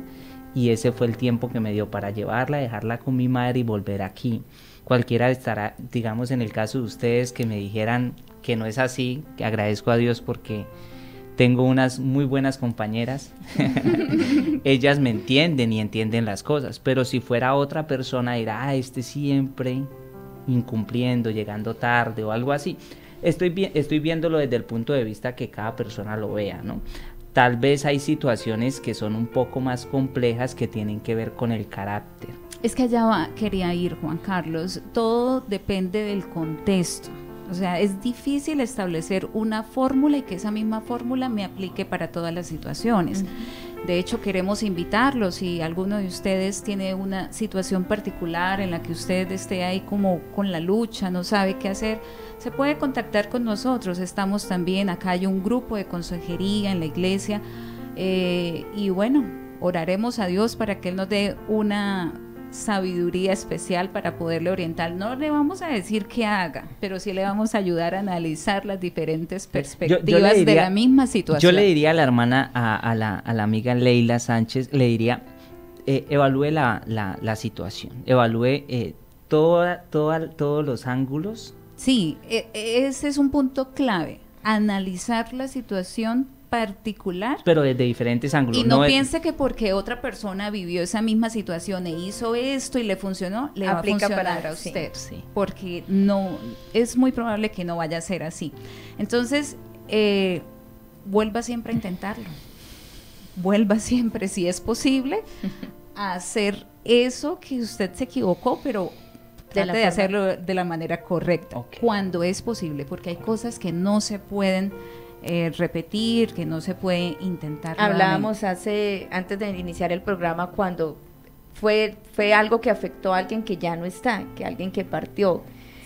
y ese fue el tiempo que me dio para llevarla, dejarla con mi madre y volver aquí. Cualquiera estará, digamos, en el caso de ustedes que me dijeran que no es así, que agradezco a Dios porque tengo unas muy buenas compañeras. Ellas me entienden y entienden las cosas, pero si fuera otra persona dirá, ah, este siempre incumpliendo, llegando tarde o algo así. Estoy, estoy viéndolo desde el punto de vista que cada persona lo vea, ¿no? Tal vez hay situaciones que son un poco más complejas que tienen que ver con el carácter. Es que allá va- quería ir, Juan Carlos. Todo depende del contexto. O sea, es difícil establecer una fórmula y que esa misma fórmula me aplique para todas las situaciones. De hecho, queremos invitarlos si alguno de ustedes tiene una situación particular en la que usted esté ahí como con la lucha, no sabe qué hacer, se puede contactar con nosotros. Estamos también, acá hay un grupo de consejería en la iglesia eh, y bueno, oraremos a Dios para que Él nos dé una sabiduría especial para poderle orientar. No le vamos a decir qué haga, pero sí le vamos a ayudar a analizar las diferentes perspectivas de la misma situación. Yo le diría a la hermana, a, a la, a la amiga Leila Sánchez, le diría, eh, evalúe la, la, la situación, evalúe eh, toda, toda, todos los ángulos. Sí, e- e- ese es un punto clave, analizar la situación particular Pero desde diferentes ángulos. y no, piense que porque otra persona vivió esa misma situación e hizo esto y le funcionó, le Aplica va a funcionar para- a usted. Sí. Porque no, es muy probable que no vaya a ser así. Entonces, eh, vuelva siempre a intentarlo. Vuelva siempre, si es posible, a hacer eso que usted se equivocó, pero trate de hacerlo de la manera correcta, cuando es posible, porque hay cosas que no se pueden eh, repetir, que no se puede intentar. Hablábamos hace, antes de iniciar el programa, cuando fue, fue algo que afectó a alguien que ya no está, que alguien que partió.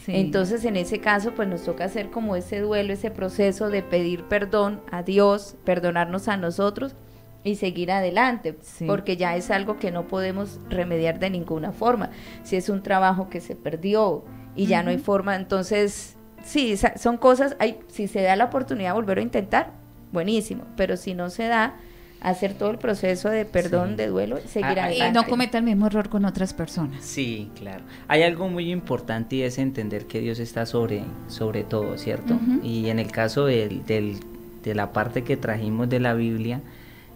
Sí. Entonces, en ese caso, pues nos toca hacer como ese duelo, ese proceso de pedir perdón a Dios, perdonarnos a nosotros y seguir adelante, Sí. porque ya es algo que no podemos remediar de ninguna forma. Si es un trabajo que se perdió y ya no hay forma, entonces, sí, sa- son cosas, hay, si se da la oportunidad de volver a intentar, buenísimo, pero si no se da, hacer todo el proceso de perdón, Sí. de duelo, seguir Ah, ah, Y adelante. no cometa el mismo error con otras personas. Sí, claro. Hay algo muy importante y es entender que Dios está sobre, sobre todo, ¿cierto? Y en el caso del, del- de la parte que trajimos de la Biblia,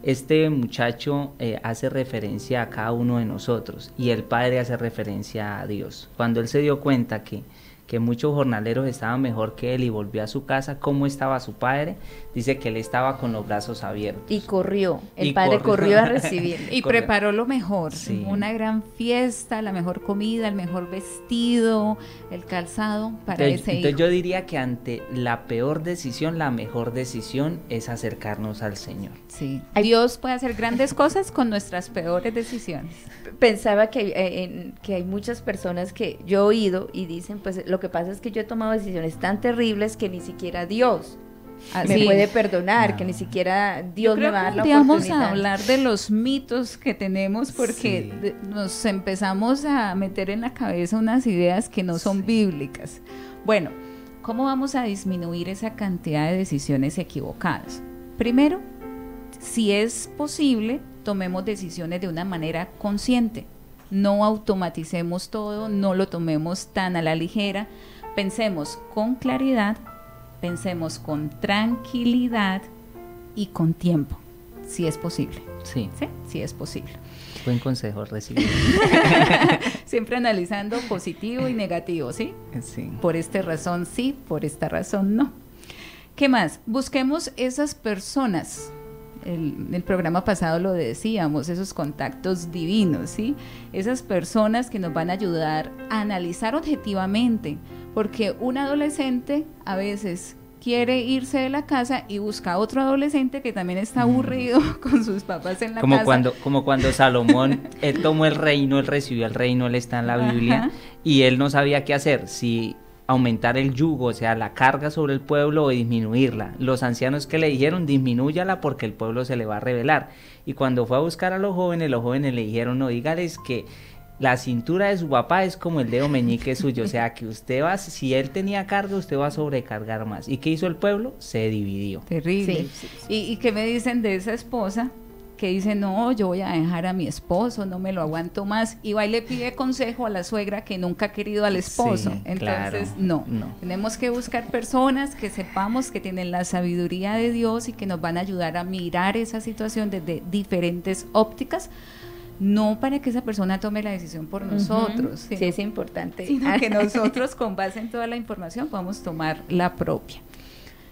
este muchacho eh, hace referencia a cada uno de nosotros y el padre hace referencia a Dios. Cuando él se dio cuenta que, que muchos jornaleros estaban mejor que él y volvió a su casa, ¿cómo estaba su padre? Dice que él estaba con los brazos abiertos. Y corrió, el Y padre corrió. corrió a recibir. Y preparó lo mejor, Sí. una gran fiesta, la mejor comida, el mejor vestido, el calzado para Entonces, ese entonces hijo. yo diría que ante la peor decisión, la mejor decisión es acercarnos al Señor. Sí. Dios puede hacer grandes cosas con nuestras peores decisiones. Pensaba que, eh, en- que hay muchas personas que yo he oído y dicen, pues lo que pasa es que yo he tomado decisiones tan terribles que ni siquiera Dios me Así. puede perdonar, No. que ni siquiera Yo Dios me va a dar la un día vamos oportunidad. a hablar de los mitos que tenemos porque Sí. nos empezamos a meter en la cabeza unas ideas que no son bíblicas. Bueno, ¿cómo vamos a disminuir esa cantidad de decisiones equivocadas? Primero, si es posible, tomemos decisiones de una manera consciente. No automaticemos todo, no lo tomemos tan a la ligera. Pensemos con claridad, pensemos con tranquilidad y con tiempo, si es posible. Sí. Sí, sí es posible. Buen consejo recibido. Siempre analizando positivo y negativo, ¿sí? Sí. Por esta razón sí, por esta razón no. ¿Qué más? Busquemos esas personas. El, el programa pasado lo decíamos, esos contactos divinos, ¿sí? Esas personas que nos van a ayudar a analizar objetivamente, porque un adolescente a veces quiere irse de la casa y busca a otro adolescente que también está aburrido con sus papás en la como casa. Cuando, como cuando Salomón, él tomó el reino, él recibió el reino, él está en la Biblia, Ajá. y él no sabía qué hacer, si aumentar el yugo, o sea, la carga sobre el pueblo o disminuirla. Los ancianos que le dijeron, disminúyala porque el pueblo se le va a rebelar. Y cuando fue a buscar a los jóvenes, los jóvenes le dijeron, no, dígales que la cintura de su papá es como el dedo meñique suyo, o sea, que usted va, si él tenía carga, usted va a sobrecargar más. ¿Y qué hizo el pueblo? Se dividió. Terrible. Sí, sí, ¿Y, ¿Y qué me dicen de esa esposa? Que dice, no, yo voy a dejar a mi esposo, no me lo aguanto más. Y va y le pide consejo a la suegra que nunca ha querido al esposo. Sí, Entonces, claro. no. No. Tenemos que buscar personas que sepamos que tienen la sabiduría de Dios y que nos van a ayudar a mirar esa situación desde diferentes ópticas. No para que esa persona tome la decisión por nosotros, Sí, es importante. sino que nosotros con base en toda la información podamos tomar la propia.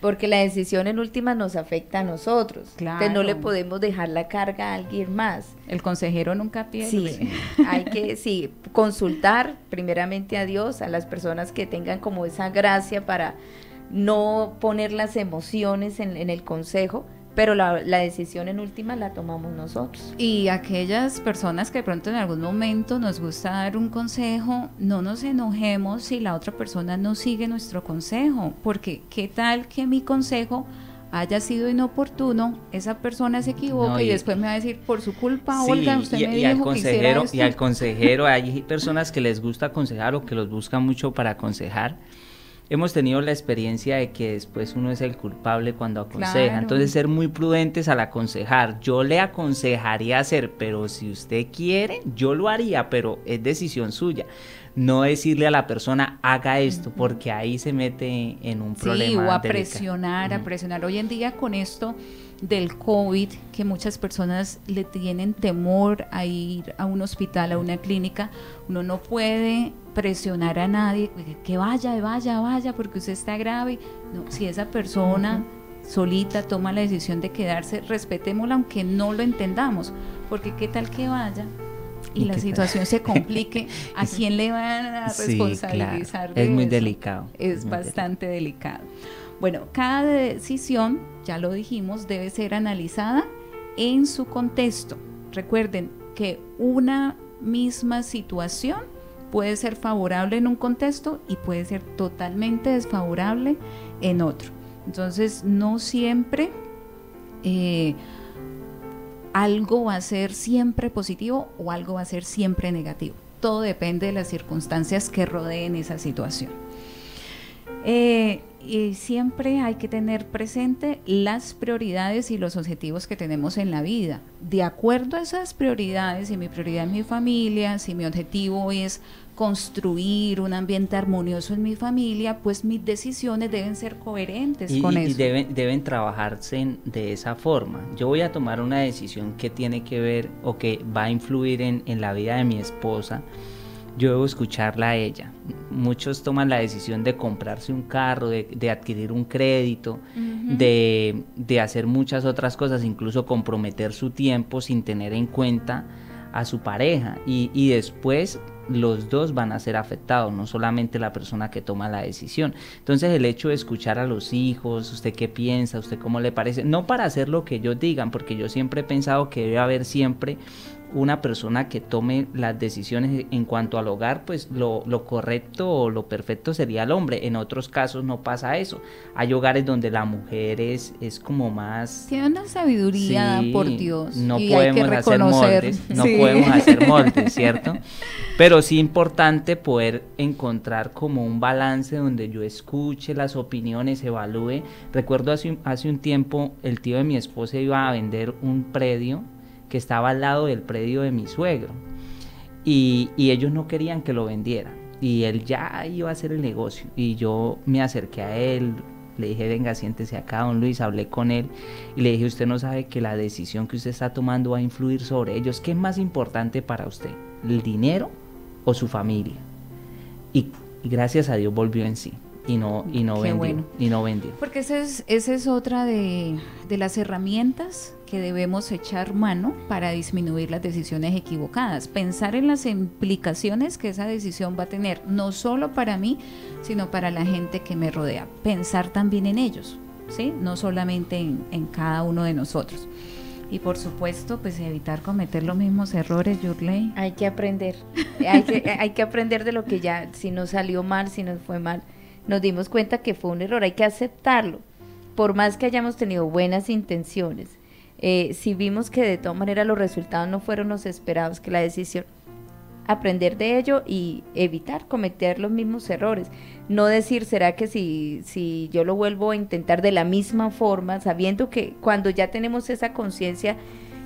Porque la decisión en última nos afecta a nosotros. Entonces no le Claro. podemos dejar la carga a alguien más. El consejero nunca pierde. Sí, hay que sí, consultar primeramente a Dios, a las personas que tengan como esa gracia para no poner las emociones en, en el consejo, pero la, la decisión en última la tomamos nosotros. Y aquellas personas que de pronto en algún momento nos gusta dar un consejo, no nos enojemos si la otra persona no sigue nuestro consejo, porque qué tal que mi consejo haya sido inoportuno, esa persona se equivoca No, y, y- después me va a decir, por su culpa, Sí, Olga, usted y, me y al dijo que hiciera consejero, esto. y al consejero, hay personas que les gusta aconsejar o que los buscan mucho para aconsejar. Hemos tenido la experiencia de que después uno es el culpable cuando aconseja. Claro. Entonces, ser muy prudentes al aconsejar. Yo le aconsejaría hacer, pero si usted quiere, yo lo haría, pero es decisión suya. No decirle a la persona, haga esto, porque ahí se mete en un problema. Sí, o a delicado. presionar, a presionar. Hoy en día con esto del COVID, que muchas personas le tienen temor a ir a un hospital, a una clínica, uno no puede presionar a nadie que- vaya, vaya, vaya, porque usted está grave. No, si esa persona solita toma la decisión de quedarse, respetémosla aunque no lo entendamos, porque qué tal que vaya y, ¿Y la tal? situación se complique, ¿a quién le van a Sí, responsabilizar? claro. de Es muy delicado. Es muy bastante delicado. Bueno, cada decisión, ya lo dijimos, debe ser analizada en su contexto. Recuerden que una misma situación puede ser favorable en un contexto y puede ser totalmente desfavorable en otro. Entonces, no siempre eh, algo va a ser siempre positivo o algo va a ser siempre negativo. Todo depende de las circunstancias que rodeen esa situación. Eh, y siempre hay que tener presente las prioridades y los objetivos que tenemos en la vida. De acuerdo a esas prioridades, si mi prioridad es mi familia, si mi objetivo es construir un ambiente armonioso en mi familia, pues mis decisiones deben ser coherentes y, con y- y eso. deben, deben trabajarse en- de esa forma. Yo voy a tomar una decisión que tiene que ver o que va a influir en, en la vida de mi esposa. Yo debo escucharla a ella. Muchos toman la decisión de comprarse un carro, de, de adquirir un crédito, de, de hacer muchas otras cosas, incluso comprometer su tiempo sin tener en cuenta a su pareja. Y, y después los dos van a ser afectados, no solamente la persona que toma la decisión. Entonces el hecho de escuchar a los hijos, usted qué piensa, usted cómo le parece, no para hacer lo que ellos digan, porque yo siempre he pensado que debe haber siempre una persona que tome las decisiones en cuanto al hogar, pues lo, lo, correcto o lo perfecto sería el hombre. En otros casos no pasa eso. Hay hogares donde la mujer es, es como más... Tiene una sabiduría, por Dios. No podemos hacer moldes, no podemos hacer moldes, ¿cierto? Pero sí importante poder encontrar como un balance donde yo escuche las opiniones, evalúe. Recuerdo hace, hace un tiempo el tío de mi esposa iba a vender un predio que estaba al lado del predio de mi suegro. Y, ellos no querían que lo vendiera. Y él ya iba a hacer el negocio. Y yo me acerqué a él, le dije, venga, siéntese acá, don Luis, hablé con él y le dije, usted no sabe que la decisión que usted está tomando va a influir sobre ellos. ¿Qué es más importante para usted? ¿El dinero o su familia? Y, gracias a Dios volvió en sí y no, y no vendió. Y no vendió. Porque esa es, esa es otra de, de las herramientas que debemos echar mano para disminuir las decisiones equivocadas, pensar en las implicaciones que esa decisión va a tener, no solo para mí, sino para la gente que me rodea, pensar también en ellos, ¿sí? no solamente en, cada uno de nosotros. Y por supuesto, pues evitar cometer los mismos errores, Yurley. Hay que aprender, hay que, hay que aprender de lo que ya, si nos salió mal, si nos fue mal, nos dimos cuenta que fue un error, hay que aceptarlo, por más que hayamos tenido buenas intenciones eh, si vimos que de todas maneras los resultados no fueron los esperados, que la decisión, aprender de ello y evitar cometer los mismos errores. No decir, ¿será que si, si yo lo vuelvo a intentar de la misma forma, sabiendo que cuando ya tenemos esa conciencia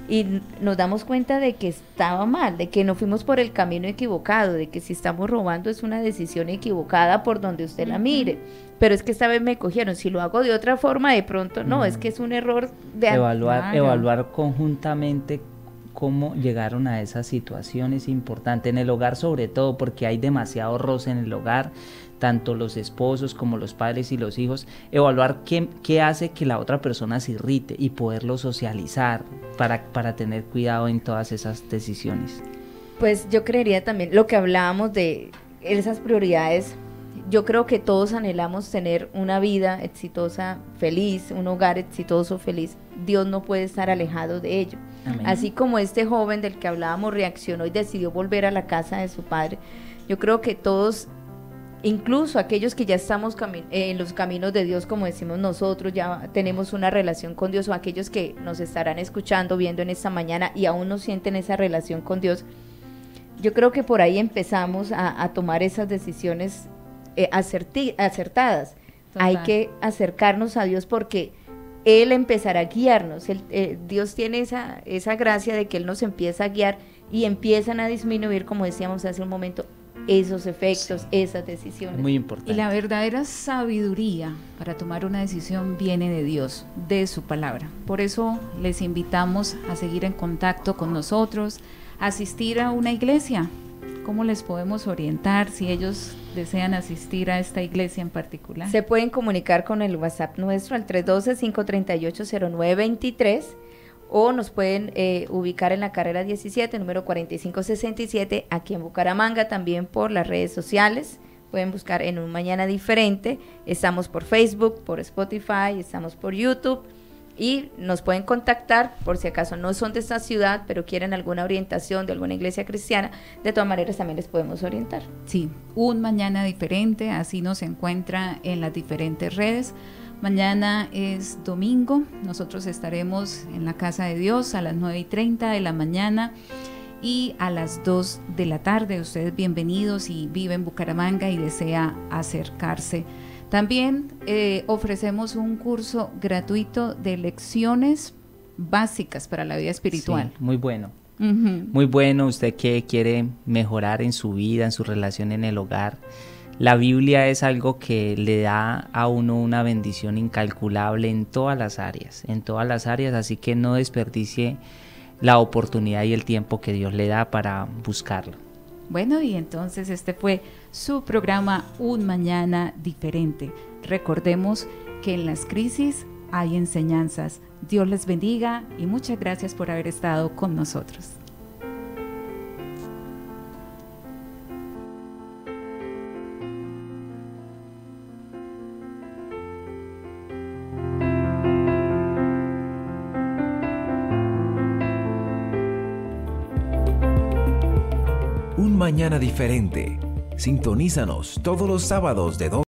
y nos damos cuenta de que estaba mal, de que no fuimos por el camino equivocado, de que si estamos robando es una decisión equivocada por donde usted la mire. Pero es que esta vez me cogieron, si lo hago de otra forma, de pronto no, es que es un error de evaluar, evaluar conjuntamente cómo llegaron a esa situación es importante en el hogar sobre todo porque hay demasiado roce en el hogar tanto los esposos como los padres y los hijos, evaluar qué, qué hace que la otra persona se irrite y poderlo socializar para, para tener cuidado en todas esas decisiones. Pues yo creería también lo que hablábamos de esas prioridades. Yo creo que todos anhelamos tener una vida exitosa, feliz, un hogar exitoso, feliz. Dios no puede estar alejado de ello. Así como este joven del que hablábamos reaccionó y decidió volver a la casa de su padre, yo creo que todos incluso aquellos que ya estamos en los caminos de Dios, como decimos nosotros, ya tenemos una relación con Dios, o aquellos que nos estarán escuchando, viendo en esta mañana y aún no sienten esa relación con Dios, yo creo que por ahí empezamos a, tomar esas decisiones eh, acertadas. Hay que acercarnos a Dios porque Él empezará a guiarnos. Eh, Dios tiene esa, esa gracia de que Él nos empieza a guiar y empiezan a disminuir, como decíamos hace un momento, esos efectos, esas decisiones. Muy importante. Y la verdadera sabiduría para tomar una decisión viene de Dios, de su palabra. Por eso les invitamos a seguir en contacto con nosotros, asistir a una iglesia. ¿Cómo les podemos orientar si ellos desean asistir a esta iglesia en particular? Se pueden comunicar con el WhatsApp nuestro al 312-538-0923 o nos pueden eh, ubicar en la carrera 17, número 4567, aquí en Bucaramanga, también por las redes sociales. Pueden buscar en un mañana diferente. Estamos por Facebook, por Spotify, estamos por YouTube y nos pueden contactar por si acaso no son de esta ciudad, pero quieren alguna orientación de alguna iglesia cristiana. De todas maneras, también les podemos orientar. Sí, un mañana diferente, así nos encuentra en las diferentes redes. Mañana es domingo, nosotros estaremos en la casa de Dios a las 9 y 30 de la mañana y a las 2 de la tarde. Ustedes bienvenidos y vive en Bucaramanga y desea acercarse. También eh, ofrecemos un curso gratuito de lecciones básicas para la vida espiritual. muy bueno. Muy bueno, usted que quiere mejorar en su vida, en su relación en el hogar la Biblia es algo que le da a uno una bendición incalculable en todas las áreas, en todas las áreas, así que no desperdicie la oportunidad y el tiempo que Dios le da para buscarlo. Bueno, y entonces este fue su programa Un Mañana Diferente. Recordemos que en las crisis hay enseñanzas. Dios les bendiga y muchas gracias por haber estado con nosotros. Mañana diferente. Sintonízanos todos los sábados de 2